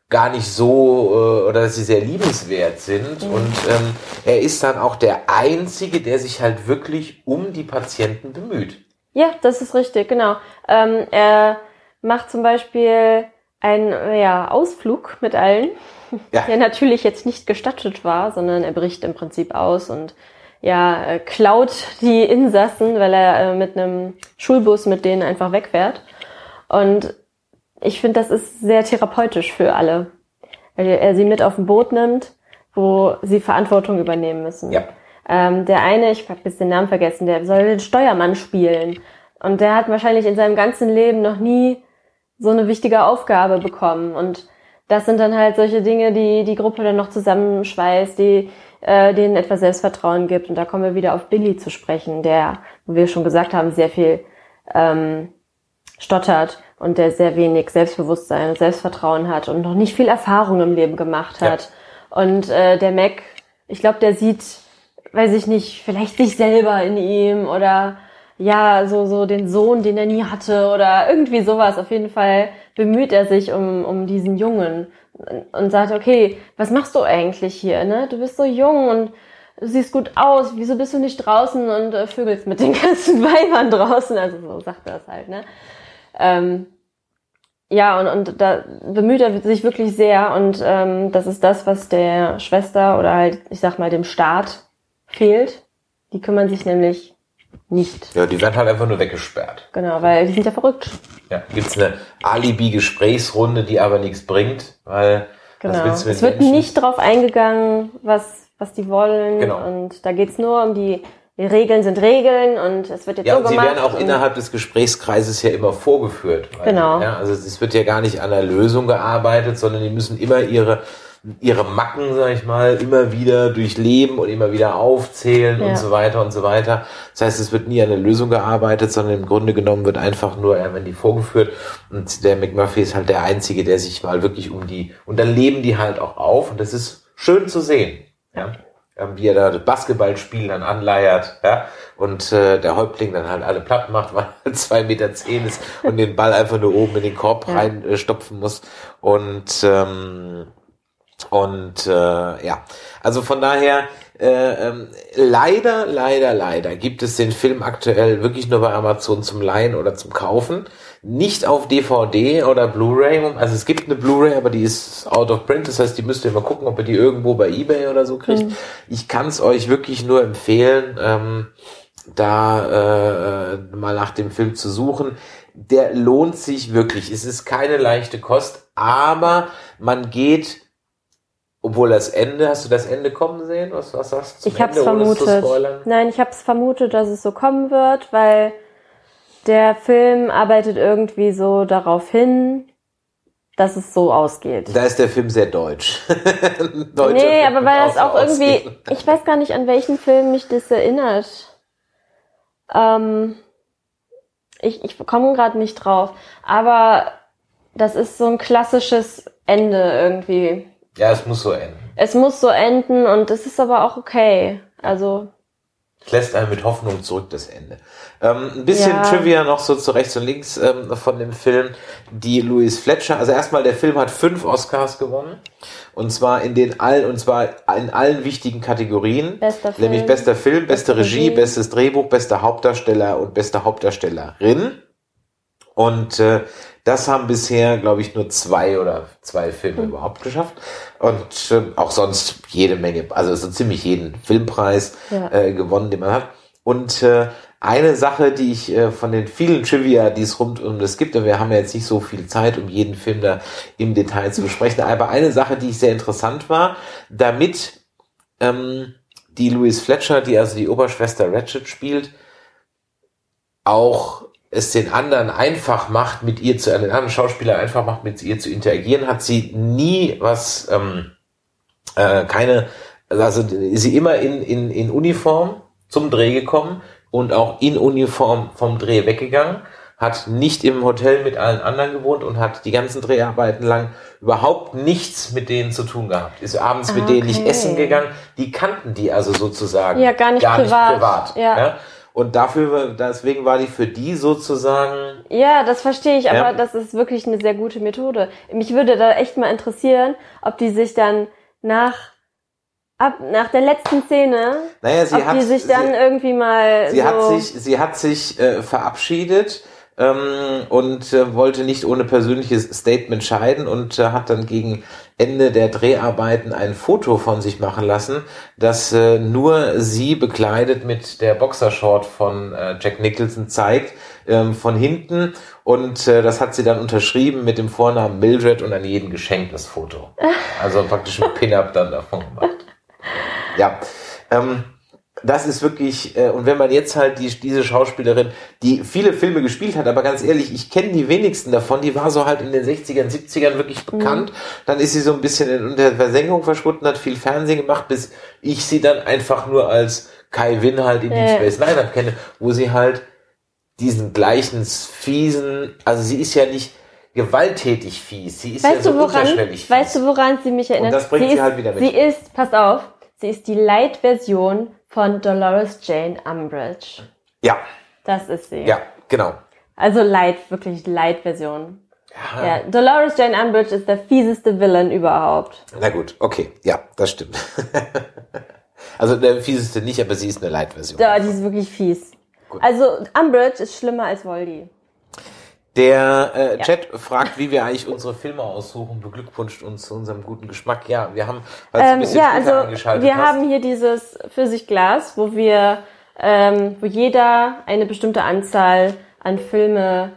S3: gar nicht so äh, oder dass sie sehr liebenswert sind
S4: Mhm.
S3: und ähm, er ist dann auch der Einzige, der sich halt wirklich um die Patienten bemüht.
S4: Ja, das ist richtig, genau. Ähm, er macht zum Beispiel einen ja, Ausflug mit allen,
S3: Ja.
S4: der natürlich jetzt nicht gestattet war, sondern er bricht im Prinzip aus und ja, äh, klaut die Insassen, weil er äh, mit einem Schulbus mit denen einfach wegfährt. Und ich finde, das ist sehr therapeutisch für alle, weil er sie mit auf ein Boot nimmt, wo sie Verantwortung übernehmen müssen.
S3: Ja.
S4: Ähm, der eine, ich habe jetzt den Namen vergessen, der soll den Steuermann spielen. Und der hat wahrscheinlich in seinem ganzen Leben noch nie so eine wichtige Aufgabe bekommen. Und das sind dann halt solche Dinge, die die Gruppe dann noch zusammenschweißt, die äh, denen etwas Selbstvertrauen gibt. Und da kommen wir wieder auf Billy zu sprechen, der, wo wir schon gesagt haben, sehr viel ähm, stottert und der sehr wenig Selbstbewusstsein und Selbstvertrauen hat und noch nicht viel Erfahrung im Leben gemacht
S3: Ja.
S4: hat. Und äh, der Mac, ich glaube, der sieht, weiß ich nicht, vielleicht sich selber in ihm oder ja, so, so den Sohn, den er nie hatte oder irgendwie sowas. Auf jeden Fall bemüht er sich um, um diesen Jungen und sagt, okay, was machst du eigentlich hier, ne? Du bist so jung und du siehst gut aus, wieso bist du nicht draußen und äh, vögelst mit den ganzen Weibern draußen? Also so sagt er es halt, ne? Ähm, ja, und, und da bemüht er sich wirklich sehr und ähm, das ist das, was der Schwester oder halt, ich sag mal, dem Staat fehlt. Die kümmern sich nämlich nicht.
S3: Ja, die werden halt einfach nur weggesperrt.
S4: Genau, weil die sind ja verrückt.
S3: Ja, gibt's eine Alibi-Gesprächsrunde, die aber nichts bringt, weil
S4: Genau. Es wird
S3: Menschen?
S4: nicht drauf eingegangen, was, was die wollen.
S3: Genau.
S4: Und da geht's nur um die, die Regeln sind Regeln und es wird jetzt
S3: Ja,
S4: so
S3: und sie
S4: gemacht.
S3: werden auch innerhalb des Gesprächskreises ja immer vorgeführt. Weil,
S4: Genau.
S3: Ja, also es wird ja gar nicht an der Lösung gearbeitet, sondern die müssen immer ihre ihre Macken, sag ich mal, immer wieder durchleben und immer wieder aufzählen
S4: Ja.
S3: und so weiter und so weiter. Das heißt, es wird nie an der Lösung gearbeitet, sondern im Grunde genommen wird einfach nur, wenn die vorgeführt und der McMurphy ist halt der Einzige, der sich mal wirklich um die, und dann leben die halt auch auf und das ist schön zu sehen. Ja. Ähm, Wie er da das Basketballspiel dann anleiert, ja, und äh, der Häuptling dann halt alle platt macht, weil er zwei Meter zehn ist und den Ball einfach nur oben in den Korb
S4: Ja.
S3: reinstopfen äh, stopfen muss. Und ähm, und äh, ja, also von daher, äh, ähm, leider, leider, leider gibt es den Film aktuell wirklich nur bei Amazon zum Leihen oder zum Kaufen. Nicht auf DVD oder Blu-ray. Also es gibt eine Blu-ray, aber die ist out of print. Das heißt, die müsst ihr mal gucken, ob ihr die irgendwo bei Ebay oder so kriegt. Ich kann es euch wirklich nur empfehlen, ähm, da äh, mal nach dem Film zu suchen. Der lohnt sich wirklich. Es ist keine leichte Kost, aber man geht obwohl das Ende, hast du das Ende kommen sehen? Was, was sagst du
S4: Ich habe es vermutet. Nein, ich habe es vermutet, dass es so kommen wird, weil der Film arbeitet irgendwie so darauf hin, dass es so ausgeht.
S3: Da ist der Film sehr deutsch. Deutscher
S4: nee,
S3: Film
S4: aber weil das auch irgendwie,
S3: ausgehen.
S4: ich weiß gar nicht, an welchen Film mich das erinnert. Ähm, ich ich komme gerade nicht drauf, aber das ist so ein klassisches Ende irgendwie.
S3: Ja, es muss so enden.
S4: Es muss so enden und es ist aber auch okay. Also
S3: Es lässt einen mit Hoffnung zurück, das Ende. Ähm, ein bisschen
S4: Ja.
S3: Trivia noch so zu rechts und links ähm, von dem Film. Die Louis Fletcher, also erstmal der Film hat fünf Oscars gewonnen. Und zwar in den allen, und zwar in allen wichtigen Kategorien.
S4: Bester Film,
S3: Nämlich bester Film, beste
S4: beste
S3: Regie,
S4: Regie.
S3: bestes Drehbuch, bester Hauptdarsteller und beste Hauptdarstellerin. Und äh, das haben bisher, glaube ich, nur zwei oder zwei Filme
S4: Hm.
S3: überhaupt geschafft. Und äh, auch sonst jede Menge, also so ziemlich jeden Filmpreis
S4: Ja.
S3: äh, gewonnen, den man hat. Und äh, eine Sache, die ich äh, von den vielen Trivia, die es rund um das gibt, und wir haben ja jetzt nicht so viel Zeit, um jeden Film da im Detail zu besprechen, aber eine Sache, die ich sehr interessant war, damit ähm, die Louise Fletcher, die also die Oberschwester Ratchet spielt, auch es den anderen einfach macht, mit ihr zu, den anderen Schauspieler einfach macht, mit ihr zu interagieren, hat sie nie was, ähm, äh, keine, also ist sie immer in, in, in Uniform zum Dreh gekommen und auch in Uniform vom Dreh weggegangen, hat nicht im Hotel mit allen anderen gewohnt und hat die ganzen Dreharbeiten lang überhaupt nichts mit denen zu tun gehabt. Ist abends mit denen nicht essen gegangen. Die kannten die also sozusagen
S4: Ja, gar nicht privat. Ja.
S3: ja. Und dafür, deswegen war die für die sozusagen
S4: Ja, das verstehe ich, aber
S3: Ja.
S4: das ist wirklich eine sehr gute Methode. Mich würde da echt mal interessieren, ob die sich dann nach ab nach der letzten Szene,
S3: Naja, sie
S4: ob
S3: hat
S4: die sich dann
S3: sie,
S4: irgendwie mal
S3: sie
S4: so
S3: hat sich sie hat sich äh, verabschiedet ähm, und äh, wollte nicht ohne persönliches Statement scheiden und äh, hat dann gegen Ende der Dreharbeiten ein Foto von sich machen lassen, das äh, nur sie bekleidet mit der Boxershort von äh, Jack Nicholson zeigt ähm, von hinten und äh, das hat sie dann unterschrieben mit dem Vornamen Mildred und an jeden geschenkt das Foto. Also praktisch ein Pin-up dann davon gemacht. Ja, ähm, das ist wirklich, äh, und wenn man jetzt halt die, diese Schauspielerin, die viele Filme gespielt hat, aber ganz ehrlich, ich kenne die wenigsten davon, die war so halt in den 60ern, 70ern wirklich bekannt, dann ist sie so ein bisschen in unter Versenkung verschwunden, hat viel Fernsehen gemacht, bis ich sie dann einfach nur als Kai Winn halt in Deep
S4: Ja.
S3: Space Nine kenne, wo sie halt diesen gleichen fiesen, also sie ist ja nicht gewalttätig fies, sie ist ja
S4: Weißt
S3: so
S4: du, woran, weißt du, woran sie mich erinnert?
S3: Und das bringt sie
S4: ist,
S3: halt wieder mit.
S4: Sie ist, pass auf, sie ist die Light-Version von Dolores Jane Umbridge.
S3: ja,
S4: Das ist sie.
S3: ja, genau.
S4: Also Light, wirklich Light-Version. Ja, Dolores Jane Umbridge ist der fieseste Villain überhaupt.
S3: Na gut, okay, ja, das stimmt. also der fieseste nicht, aber sie ist eine Light-Version.
S4: Ja, die ist wirklich fies. Also Umbridge ist schlimmer als Voldy.
S3: Der äh,
S4: Ja.
S3: Chat fragt, wie wir eigentlich unsere Filme aussuchen, beglückwünscht uns zu unserem guten Geschmack. Ja, wir haben, du ein
S4: Ähm,
S3: bisschen
S4: ja, also wir
S3: hast.
S4: haben hier dieses Pfirsichglas, wo wir, ähm, wo jeder eine bestimmte Anzahl an Filme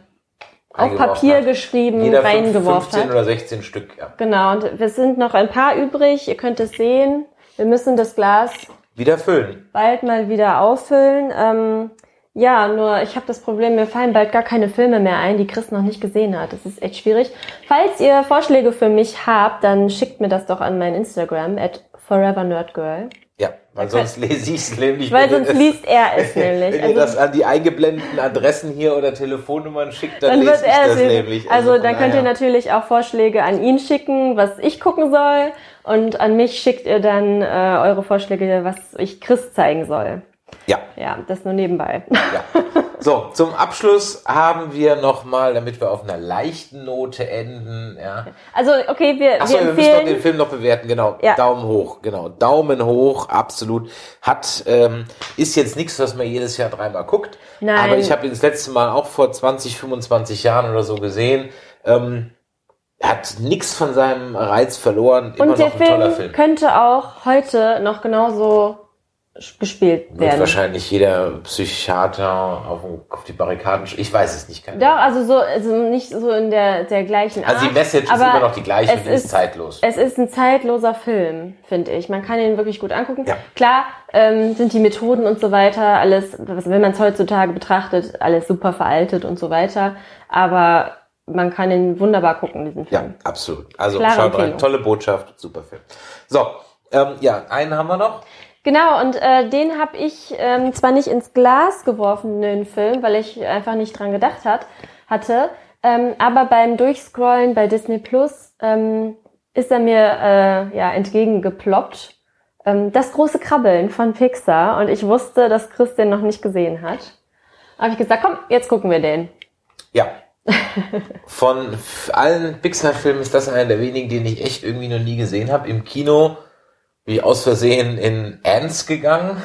S4: auf Papier
S3: hat.
S4: geschrieben
S3: Jeder
S4: reingeworfen
S3: 15
S4: hat.
S3: oder 16 Stück, ja.
S4: Genau, und es sind noch ein paar übrig. Ihr könnt es sehen. Wir müssen das Glas
S3: Wieder füllen.
S4: bald mal wieder auffüllen. Ähm, ja, nur ich habe das Problem, mir fallen bald gar keine Filme mehr ein, die Chris noch nicht gesehen hat. Das ist echt schwierig. Falls ihr Vorschläge für mich habt, dann schickt mir das doch an mein Instagram at forevernerdgirl.
S3: Ja, weil sonst lese ich es nämlich.
S4: Weil
S3: ihr
S4: sonst
S3: das-
S4: liest er es nämlich.
S3: Wenn ihr
S4: Also-
S3: das an die eingeblendeten Adressen hier oder Telefonnummern schickt, dann,
S4: dann
S3: lese
S4: wird
S3: ich
S4: er
S3: das
S4: es lesen.
S3: nämlich.
S4: Also,
S3: von
S4: dann könnt ihr natürlich auch Vorschläge an ihn schicken, was ich gucken soll. Und an mich schickt ihr dann äh, eure Vorschläge, was ich Chris zeigen soll.
S3: Ja.
S4: Ja, das nur nebenbei.
S3: Ja. So, zum Abschluss haben wir nochmal, damit wir auf einer leichten Note enden, ja.
S4: Also, okay, wir,
S3: Achso,
S4: wir
S3: wir müssen doch den. Film noch bewerten, genau.
S4: Ja.
S3: Daumen hoch, genau. Daumen hoch, absolut. Hat, ähm, ist jetzt nichts, was man jedes Jahr dreimal guckt.
S4: Nein.
S3: Aber ich habe ihn das letzte Mal auch vor 20, 25 Jahren oder so gesehen. Ähm, hat nichts von seinem Reiz verloren. Immer
S4: Und der
S3: noch ein toller
S4: Film,
S3: Film.
S4: könnte auch heute noch genauso gespielt
S3: Wird
S4: werden.
S3: wahrscheinlich jeder Psychiater auf, auf die Barrikaden. Ich weiß es nicht. Keine
S4: Doch, also so, also nicht so in der, der gleichen Art.
S3: Also die Message ist immer noch die gleiche
S4: es
S3: ist
S4: ist-
S3: zeitlos.
S4: Es ist ein zeitloser Film, finde ich. Man kann ihn wirklich gut angucken.
S3: Ja.
S4: Klar ähm, sind die Methoden und so weiter alles, wenn man es heutzutage betrachtet, alles super veraltet und so weiter. Aber man kann ihn wunderbar gucken, diesen
S3: Ja,
S4: Film.
S3: absolut. Also
S4: Klare
S3: schaut rein. Tolle Botschaft, super Film. So, ähm, ja, einen haben wir noch.
S4: Genau, und äh, den habe ich ähm, zwar nicht ins Glas geworfen, den Film, weil ich einfach nicht dran gedacht hat, hatte, ähm, aber beim Durchscrollen bei Disney Plus ähm, ist er mir äh, ja entgegengeploppt. Ähm, das große Krabbeln von Pixar und ich wusste, dass Chris den noch nicht gesehen hat. Habe ich gesagt, komm, jetzt gucken wir den.
S3: Ja. Von allen Pixar-Filmen ist das einer der wenigen, den ich echt irgendwie noch nie gesehen habe. Im Kino ich aus Versehen in Ants gegangen.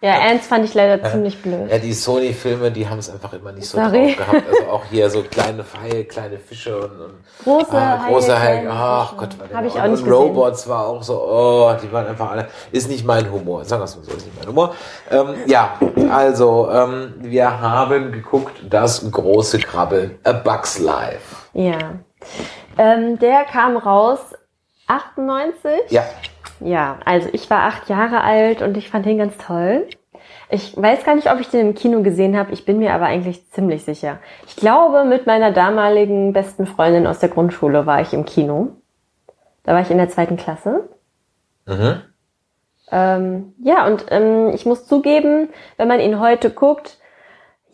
S4: Ja, Ants fand ich leider ziemlich blöd.
S3: Ja, die Sony-Filme, die haben es einfach immer nicht so
S4: Sorry.
S3: drauf gehabt. Also auch hier so kleine Haie, kleine Fische und, und
S4: Große
S3: ah, große
S4: Haie,
S3: Haie.
S4: kleine
S3: Ach
S4: Fische.
S3: Gott, war
S4: ich
S3: und,
S4: auch nicht
S3: und
S4: gesehen.
S3: Robots war auch so, oh, die waren einfach alle, ist nicht mein Humor. Sagen wir es mal so, ist nicht mein Humor. Ähm, ja, also, ähm, wir haben geguckt, das große Krabbeln, A Bug's Life.
S4: Ja. Ähm, der kam raus 98.
S3: Ja,
S4: Ja, also ich war acht Jahre alt und ich fand den ganz toll. Ich weiß gar nicht, ob ich den im Kino gesehen habe. Ich bin mir aber eigentlich ziemlich sicher. Ich glaube, mit meiner damaligen besten Freundin aus der Grundschule war ich im Kino. Da war ich in der zweiten Klasse.
S3: Mhm.
S4: Ähm, ja, und ähm, ich muss zugeben, wenn man ihn heute guckt,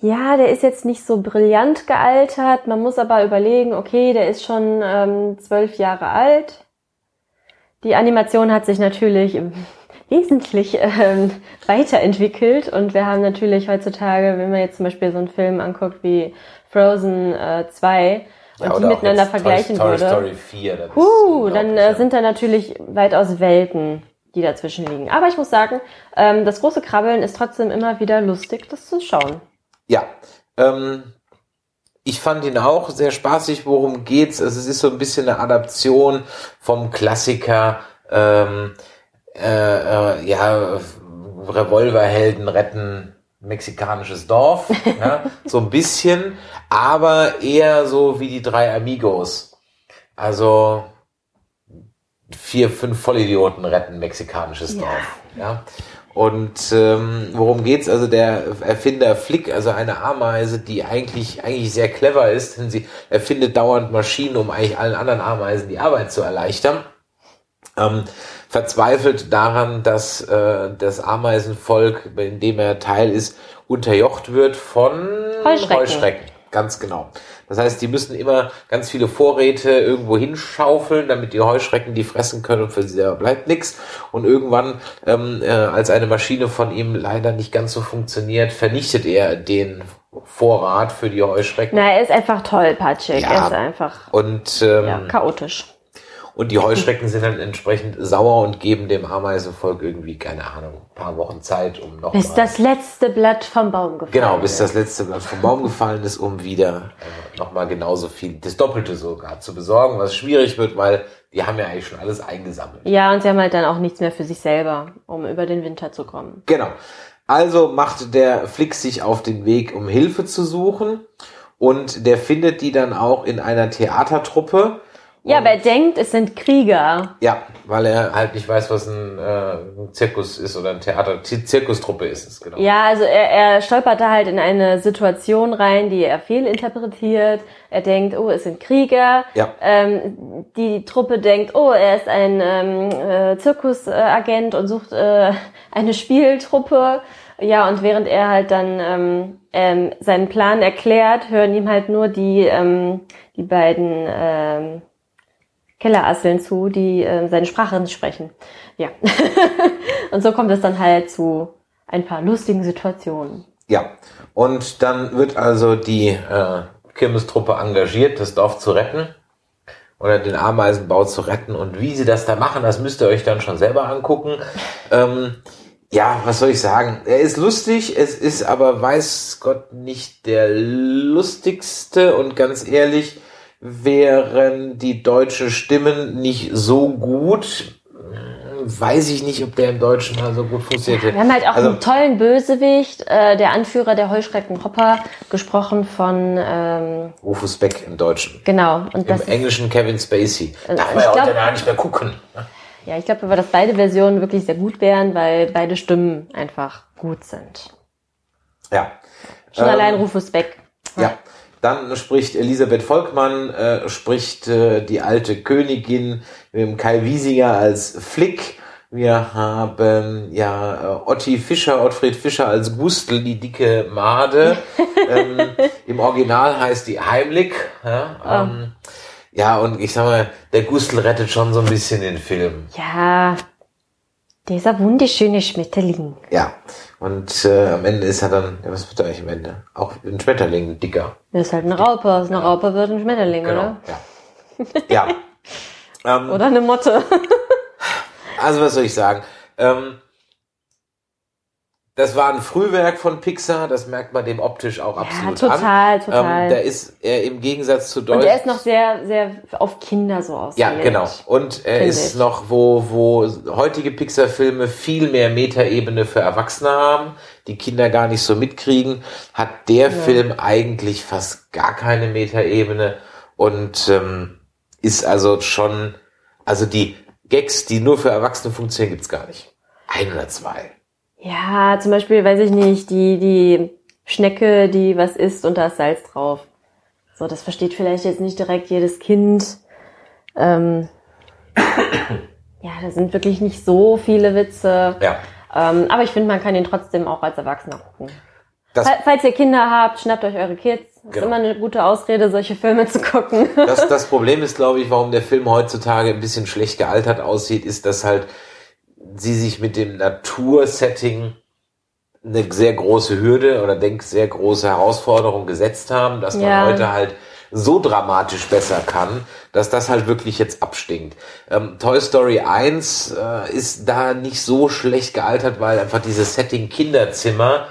S4: Ja, der ist jetzt nicht so brillant gealtert. Man muss aber überlegen, okay, der ist schon ähm, zwölf Jahre alt. Die Animation hat sich natürlich wesentlich ähm, weiterentwickelt und wir haben natürlich heutzutage, wenn man jetzt zum Beispiel so einen Film anguckt wie Frozen äh, 2 und
S3: Ja,
S4: die miteinander vergleichen
S3: Toy,
S4: würde,
S3: Toy Story 4. das ist
S4: uh, dann äh, sind da natürlich weitaus Welten, die dazwischen liegen. Aber ich muss sagen, ähm, das große Krabbeln ist trotzdem immer wieder lustig, das zu schauen.
S3: Ja, ähm, ich fand ihn auch sehr spaßig. Worum geht's? Also es ist so ein bisschen eine Adaption vom Klassiker. Ähm, äh, äh, ja, Revolverhelden retten mexikanisches Dorf, ja, so ein bisschen, aber eher so wie die drei Amigos. Also vier, fünf Vollidioten retten mexikanisches
S4: Ja.
S3: Dorf. Ja. Und ähm, worum geht's? Also der Erfinder Flick, also eine Ameise, die eigentlich eigentlich sehr clever ist, denn sie erfindet dauernd Maschinen, um eigentlich allen anderen Ameisen die Arbeit zu erleichtern. Ähm, verzweifelt daran, dass äh, das Ameisenvolk, in dem er Teil ist, unterjocht wird von
S4: Heuschrecken.
S3: Ganz genau. Das heißt, die müssen immer ganz viele Vorräte irgendwo hinschaufeln, damit die Heuschrecken die fressen können und für sie selber bleibt nichts. Und irgendwann, ähm, äh, als eine Maschine von ihm leider nicht ganz so funktioniert, vernichtet er den Vorrat für die Heuschrecken.
S4: Na, er ist einfach tollpatschig.
S3: Ja.
S4: Er ist einfach
S3: Und, ähm,
S4: ja, chaotisch.
S3: Und die Heuschrecken sind dann entsprechend sauer und geben dem Ameisenvolk irgendwie, keine Ahnung, ein paar Wochen Zeit, um noch
S4: Bis
S3: mal-
S4: das letzte Blatt vom Baum gefallen
S3: Genau, bis
S4: ist.
S3: das letzte Blatt vom Baum gefallen ist, um wieder äh, nochmal genauso viel, das Doppelte sogar zu besorgen, was schwierig wird, weil die haben ja eigentlich schon alles eingesammelt.
S4: Ja, und sie haben halt dann auch nichts mehr für sich selber, um über den Winter zu kommen.
S3: Genau. Also macht der Flick sich auf den Weg, um Hilfe zu suchen und der findet die dann auch in einer Theatertruppe.
S4: Ja, aber er denkt, es sind Krieger.
S3: Ja, weil er halt nicht weiß, was ein, äh, ein Zirkus ist oder ein Theater, Zirkustruppe ist es, genau.
S4: Ja, also er, er stolpert da halt in eine Situation rein, die er fehlinterpretiert. Er denkt, oh, es sind Krieger.
S3: Ja.
S4: Ähm, die Truppe denkt, oh, er ist ein ähm, äh, Zirkusagent und sucht äh, eine Spieltruppe. Ja, und während er halt dann ähm, ähm, seinen Plan erklärt, hören ihm halt nur die, ähm, die beiden ähm, Kellerasseln zu, die äh, seine Sprache nicht sprechen. Ja. und so kommt es dann halt zu ein paar lustigen Situationen.
S3: Ja, und dann wird also die äh, Kirmestruppe engagiert, das Dorf zu retten oder den Ameisenbau zu retten. Und wie sie das da machen, das müsst ihr euch dann schon selber angucken. Ähm, ja, was soll ich sagen? Er ist lustig, es ist aber, weiß Gott, nicht der lustigste. Und ganz ehrlich, wären die deutschen Stimmen nicht so gut, weiß ich nicht, ob der im Deutschen mal so gut funktioniert.
S4: Wir haben halt auch
S3: Also-
S4: einen tollen Bösewicht, äh, der Anführer der Heuschrecken Hopper, gesprochen von, ähm,
S3: Rufus Beck im Deutschen.
S4: genau. Und
S3: Im Englischen Kevin Spacey. Darf
S4: ich
S3: man ja heute
S4: glaub-
S3: gar nicht mehr gucken.
S4: ja, ich glaube aber, dass beide Versionen wirklich sehr gut wären, weil beide Stimmen einfach gut sind.
S3: Ja.
S4: Schon
S3: Ähm,
S4: allein Rufus Beck.
S3: Ja. Dann spricht Elisabeth Volkmann, äh, spricht äh, die alte Königin mit dem Kai Wiesinger als Flick. Wir haben ja äh, Otti Fischer, Ottfried Fischer als Gustel, die dicke Made. ähm, Im Original heißt die Heimlich. Ja, ähm, ja, und ich sag mal, der Gustel rettet schon so ein bisschen den Film.
S4: Ja, dieser wunderschöne Schmetterling.
S3: Ja, und äh, am Ende ist er dann, ja, was wird er eigentlich am Ende? Auch ein Schmetterling, ein dicker.
S4: Das ist halt eine Raupe. Aus einer Raupe wird ein Schmetterling,
S3: Genau,
S4: oder?
S3: ja. ja. Ähm,
S4: Oder eine Motte.
S3: also was soll ich sagen? Ähm, das war ein Frühwerk von Pixar, das merkt man dem optisch auch
S4: Ja,
S3: absolut
S4: total,
S3: an.
S4: total.
S3: Ähm, der ist er im Gegensatz zu
S4: Und
S3: Deutsch.
S4: er ist noch sehr, sehr auf Kinder so aus.
S3: ja, genau. Und er ist
S4: ich.
S3: noch, wo, wo heutige Pixar-Filme viel mehr Metaebene für Erwachsene haben, die Kinder gar nicht so mitkriegen, hat der Film eigentlich fast gar keine Metaebene und ähm, ist also schon, also die Gags, die nur für Erwachsene funktionieren, gibt's gar nicht. Ein oder zwei.
S4: Ja, zum Beispiel, weiß ich nicht, die, die Schnecke, die was isst und da ist Salz drauf. So, das versteht vielleicht jetzt nicht direkt jedes Kind. Ähm, ja, da sind wirklich nicht so viele Witze.
S3: Ja.
S4: Ähm, aber ich finde, man kann ihn trotzdem auch als Erwachsener gucken.
S3: Das-
S4: Fall- Falls ihr Kinder habt, schnappt euch eure Kids. Das
S3: Genau.
S4: ist immer eine gute Ausrede, solche Filme zu gucken.
S3: Das, das Problem ist, glaube ich, warum der Film heutzutage ein bisschen schlecht gealtert aussieht, ist, dass halt sie sich mit dem Natursetting eine sehr große Hürde oder denk sehr große Herausforderung gesetzt haben, dass man
S4: Ja.
S3: heute halt so dramatisch besser kann, dass das halt wirklich jetzt abstinkt. Ähm, Toy Story 1 äh, ist da nicht so schlecht gealtert, weil einfach dieses Setting Kinderzimmer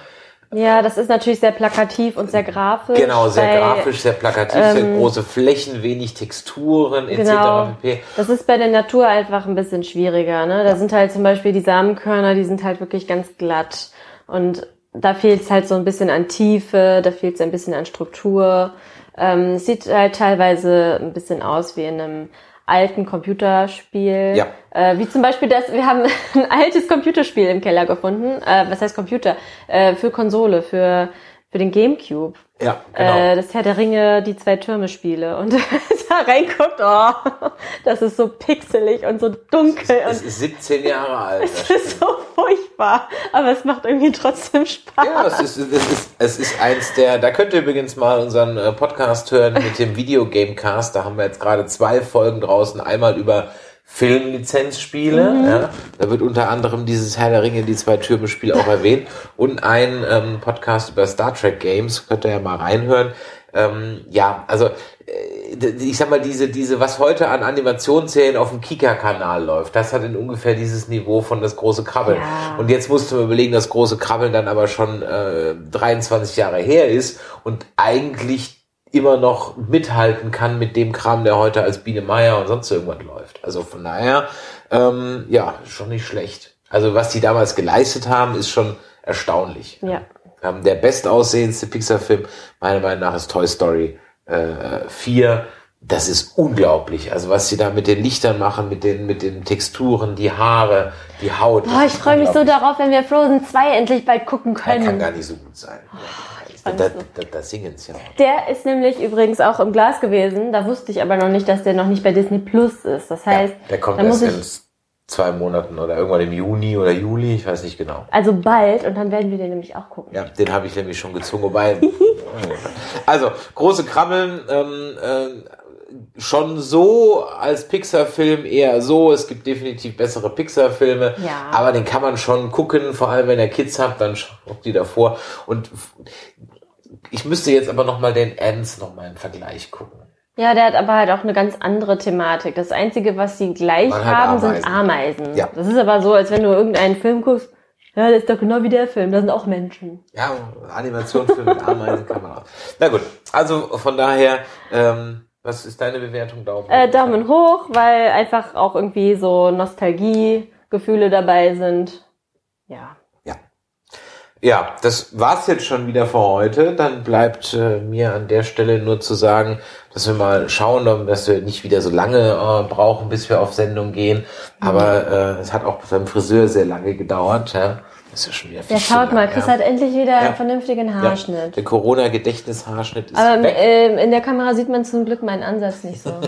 S4: ja, das ist natürlich sehr plakativ und sehr grafisch.
S3: Genau, sehr
S4: weil,
S3: grafisch, sehr plakativ, sehr große Flächen, wenig Texturen etc.
S4: Genau.
S3: pp.
S4: Das ist bei der Natur einfach ein bisschen schwieriger. Ne? Da sind halt zum Beispiel die Samenkörner, die sind halt wirklich ganz glatt. Und da fehlt es halt so ein bisschen an Tiefe, da fehlt es ein bisschen an Struktur. Ähm, sieht halt teilweise ein bisschen aus wie in einem alten Computerspiel.
S3: Ja.
S4: Äh, wie zum Beispiel das, wir haben ein altes Computerspiel im Keller gefunden. Äh, was heißt Computer? Äh, für Konsole, für, für den Gamecube.
S3: Ja, genau.
S4: Äh, das Herr der Ringe, die zwei Türme Spiele. Und da reinguckt, oh, das ist so pixelig und so dunkel
S3: es
S4: und
S3: ist 17 Jahre alt. das
S4: es ist so furchtbar. Aber es macht irgendwie trotzdem Spaß.
S3: Ja, es ist, es ist, es ist eins der, da könnt ihr übrigens mal unseren äh, Podcast hören mit dem Videogamecast. Da haben wir jetzt gerade zwei Folgen draußen. Einmal über Filmlizenzspiele.
S4: Mhm.
S3: Ja, da wird unter anderem dieses Herr der Ringe, die zwei Türme Spiel auch erwähnt. Und ein ähm, Podcast über Star Trek Games. Könnt ihr ja mal reinhören. Ähm, ja, also äh, ich sag mal, diese, diese, was heute an Animationsserien auf dem Kika-Kanal läuft, das hat in ungefähr dieses Niveau von das große Krabbeln.
S4: Ja.
S3: Und jetzt musst du mir überlegen, das große Krabbeln dann aber schon äh, 23 Jahre her ist und eigentlich immer noch mithalten kann mit dem Kram, der heute als Biene Meier und sonst irgendwas läuft. Also von daher, ähm, ja, schon nicht schlecht. Also was die damals geleistet haben, ist schon erstaunlich.
S4: Ja.
S3: Ähm, der bestaussehendste Pixar-Film, meiner Meinung nach, ist Toy Story äh, 4. Das ist unglaublich. Also was sie da mit den Lichtern machen, mit den, mit den Texturen, die Haare, die Haut.
S4: Boah,
S3: das
S4: Oh, ich freue mich so darauf, wenn wir Frozen 2 endlich bald gucken
S3: Der kann
S4: können.
S3: gar nicht so gut sein.
S4: fand's
S3: da, da, da singen sie ja auch.
S4: Der ist nämlich übrigens auch im Glas gewesen. Da wusste ich aber noch nicht, dass der noch nicht bei Disney Plus ist. Das heißt,
S3: Der kommt erst in zwei Monaten oder irgendwann im Juni oder Juli, ich weiß nicht genau.
S4: also bald und dann werden wir den nämlich auch gucken.
S3: Ja, den habe ich nämlich schon gezwungen. Wobei, also große Krabbeln, ähm, äh, schon so als Pixar-Film eher so. Es gibt definitiv bessere Pixar-Filme,
S4: Ja.
S3: aber den kann man schon gucken. Vor allem wenn ihr Kids habt, dann schaut die davor. Und ich müsste jetzt aber noch mal den Ants noch mal im Vergleich gucken.
S4: Ja, der hat aber halt auch eine ganz andere Thematik. Das Einzige, was sie gleich
S3: Man
S4: haben, sind
S3: Ameisen.
S4: Ameisen.
S3: Ja.
S4: Das ist aber so, als wenn du irgendeinen Film guckst. Ja, das ist doch genau wie der Film. Da sind auch Menschen.
S3: Ja, Animationsfilm mit Ameisen kann man auch. Na gut, also von daher, ähm, was ist deine Bewertung? Daumen,
S4: Äh, Daumen hoch, weil einfach auch irgendwie so Nostalgie-Gefühle dabei sind. Ja.
S3: Ja. Ja, das war's jetzt schon wieder für heute. Dann bleibt äh, mir an der Stelle nur zu sagen, dass wir mal schauen, dass wir nicht wieder so lange äh, brauchen, bis wir auf Sendung gehen. Aber äh, es hat auch beim Friseur sehr lange gedauert. Ja. Das ist ja schon wieder viel
S4: Ja, schaut mal, Chris
S3: ja.
S4: hat endlich wieder
S3: Ja.
S4: einen vernünftigen
S3: Ja,
S4: Haarschnitt.
S3: Der Corona-Gedächtnishaarschnitt ist
S4: Aber
S3: weg.
S4: ähm, in der Kamera sieht man zum Glück meinen Ansatz nicht so.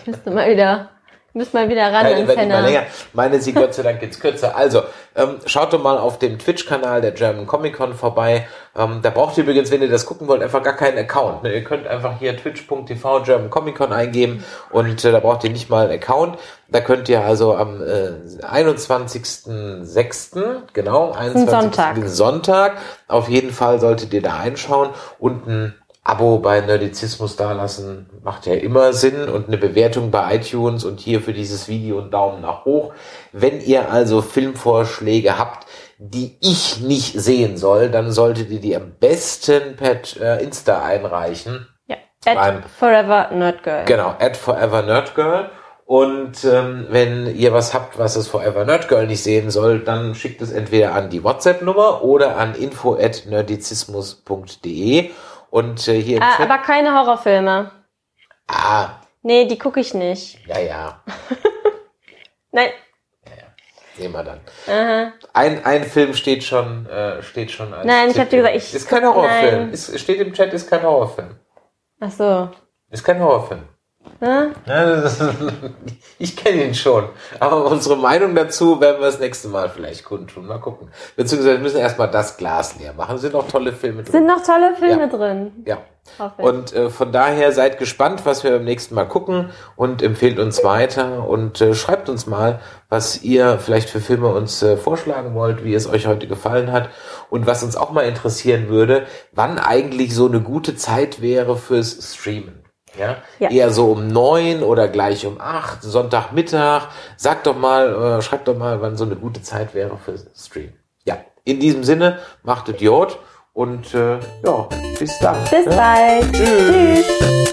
S4: Ich müsste mal wieder, müsste mal wieder ran
S3: Keine immer
S4: Henna.
S3: länger. Meine sie Gott sei Dank jetzt kürzer. Also, ähm, schaut doch mal auf dem Twitch-Kanal der German Comic Con vorbei. Ähm, da braucht ihr übrigens, wenn ihr das gucken wollt, einfach gar keinen Account. Ne? Ihr könnt einfach hier twitch.tv German Comic Con eingeben und äh, da braucht ihr nicht mal einen Account. Da könnt ihr also am äh, 21.06., genau, 21.
S4: Sonntag.
S3: Sonntag, auf jeden Fall solltet ihr da einschauen und ein Abo bei Nerdizismus dalassen, macht ja immer Sinn und eine Bewertung bei iTunes und hier für dieses Video einen Daumen nach hoch. Wenn ihr also Filmvorschläge habt, die ich nicht sehen soll, dann solltet ihr die am besten per äh, Insta einreichen.
S4: Ja. At
S3: Beim-
S4: Forever Nerdgirl.
S3: Genau, at Forever Nerd Girl. Und ähm, wenn ihr was habt, was das Forever Nerd Girl nicht sehen soll, dann schickt es entweder an die WhatsApp-Nummer oder an info at nerdizismus.de. Und äh, hier im
S4: Ah, aber keine Horrorfilme.
S3: ah,
S4: Nee, die gucke ich nicht.
S3: ja, ja,
S4: Nein.
S3: sehen wir dann.
S4: Aha.
S3: Ein, ein Film steht schon, äh, steht schon als
S4: Nein, ich hab
S3: Tipp.
S4: dir gesagt, ich-
S3: Ist kein Horrorfilm.
S4: Nein.
S3: Ist, steht im Chat, ist kein Horrorfilm.
S4: Ach so.
S3: Ist kein Horrorfilm. Das- Ich kenne ihn schon. Aber unsere Meinung dazu werden wir das nächste Mal vielleicht kundtun. Mal gucken. Beziehungsweise wir müssen erstmal das Glas leer machen. Sind noch tolle Filme drin.
S4: Sind noch tolle Filme
S3: Ja.
S4: drin.
S3: Ja. Und äh, von daher seid gespannt, was wir beim nächsten Mal gucken und empfehlt uns weiter und äh, schreibt uns mal, was ihr vielleicht für Filme uns äh, vorschlagen wollt, wie es euch heute gefallen hat und was uns auch mal interessieren würde, wann eigentlich so eine gute Zeit wäre fürs Streamen. Ja?
S4: Ja.
S3: Eher so um neun oder gleich um acht, Sonntagmittag. Sagt doch mal, äh, schreibt doch mal, wann so eine gute Zeit wäre fürs Streamen. Ja, in diesem Sinne, macht Idiot und äh, ja, bis dann.
S4: Bis
S3: ja?
S4: bald. Tschüss.
S1: Eine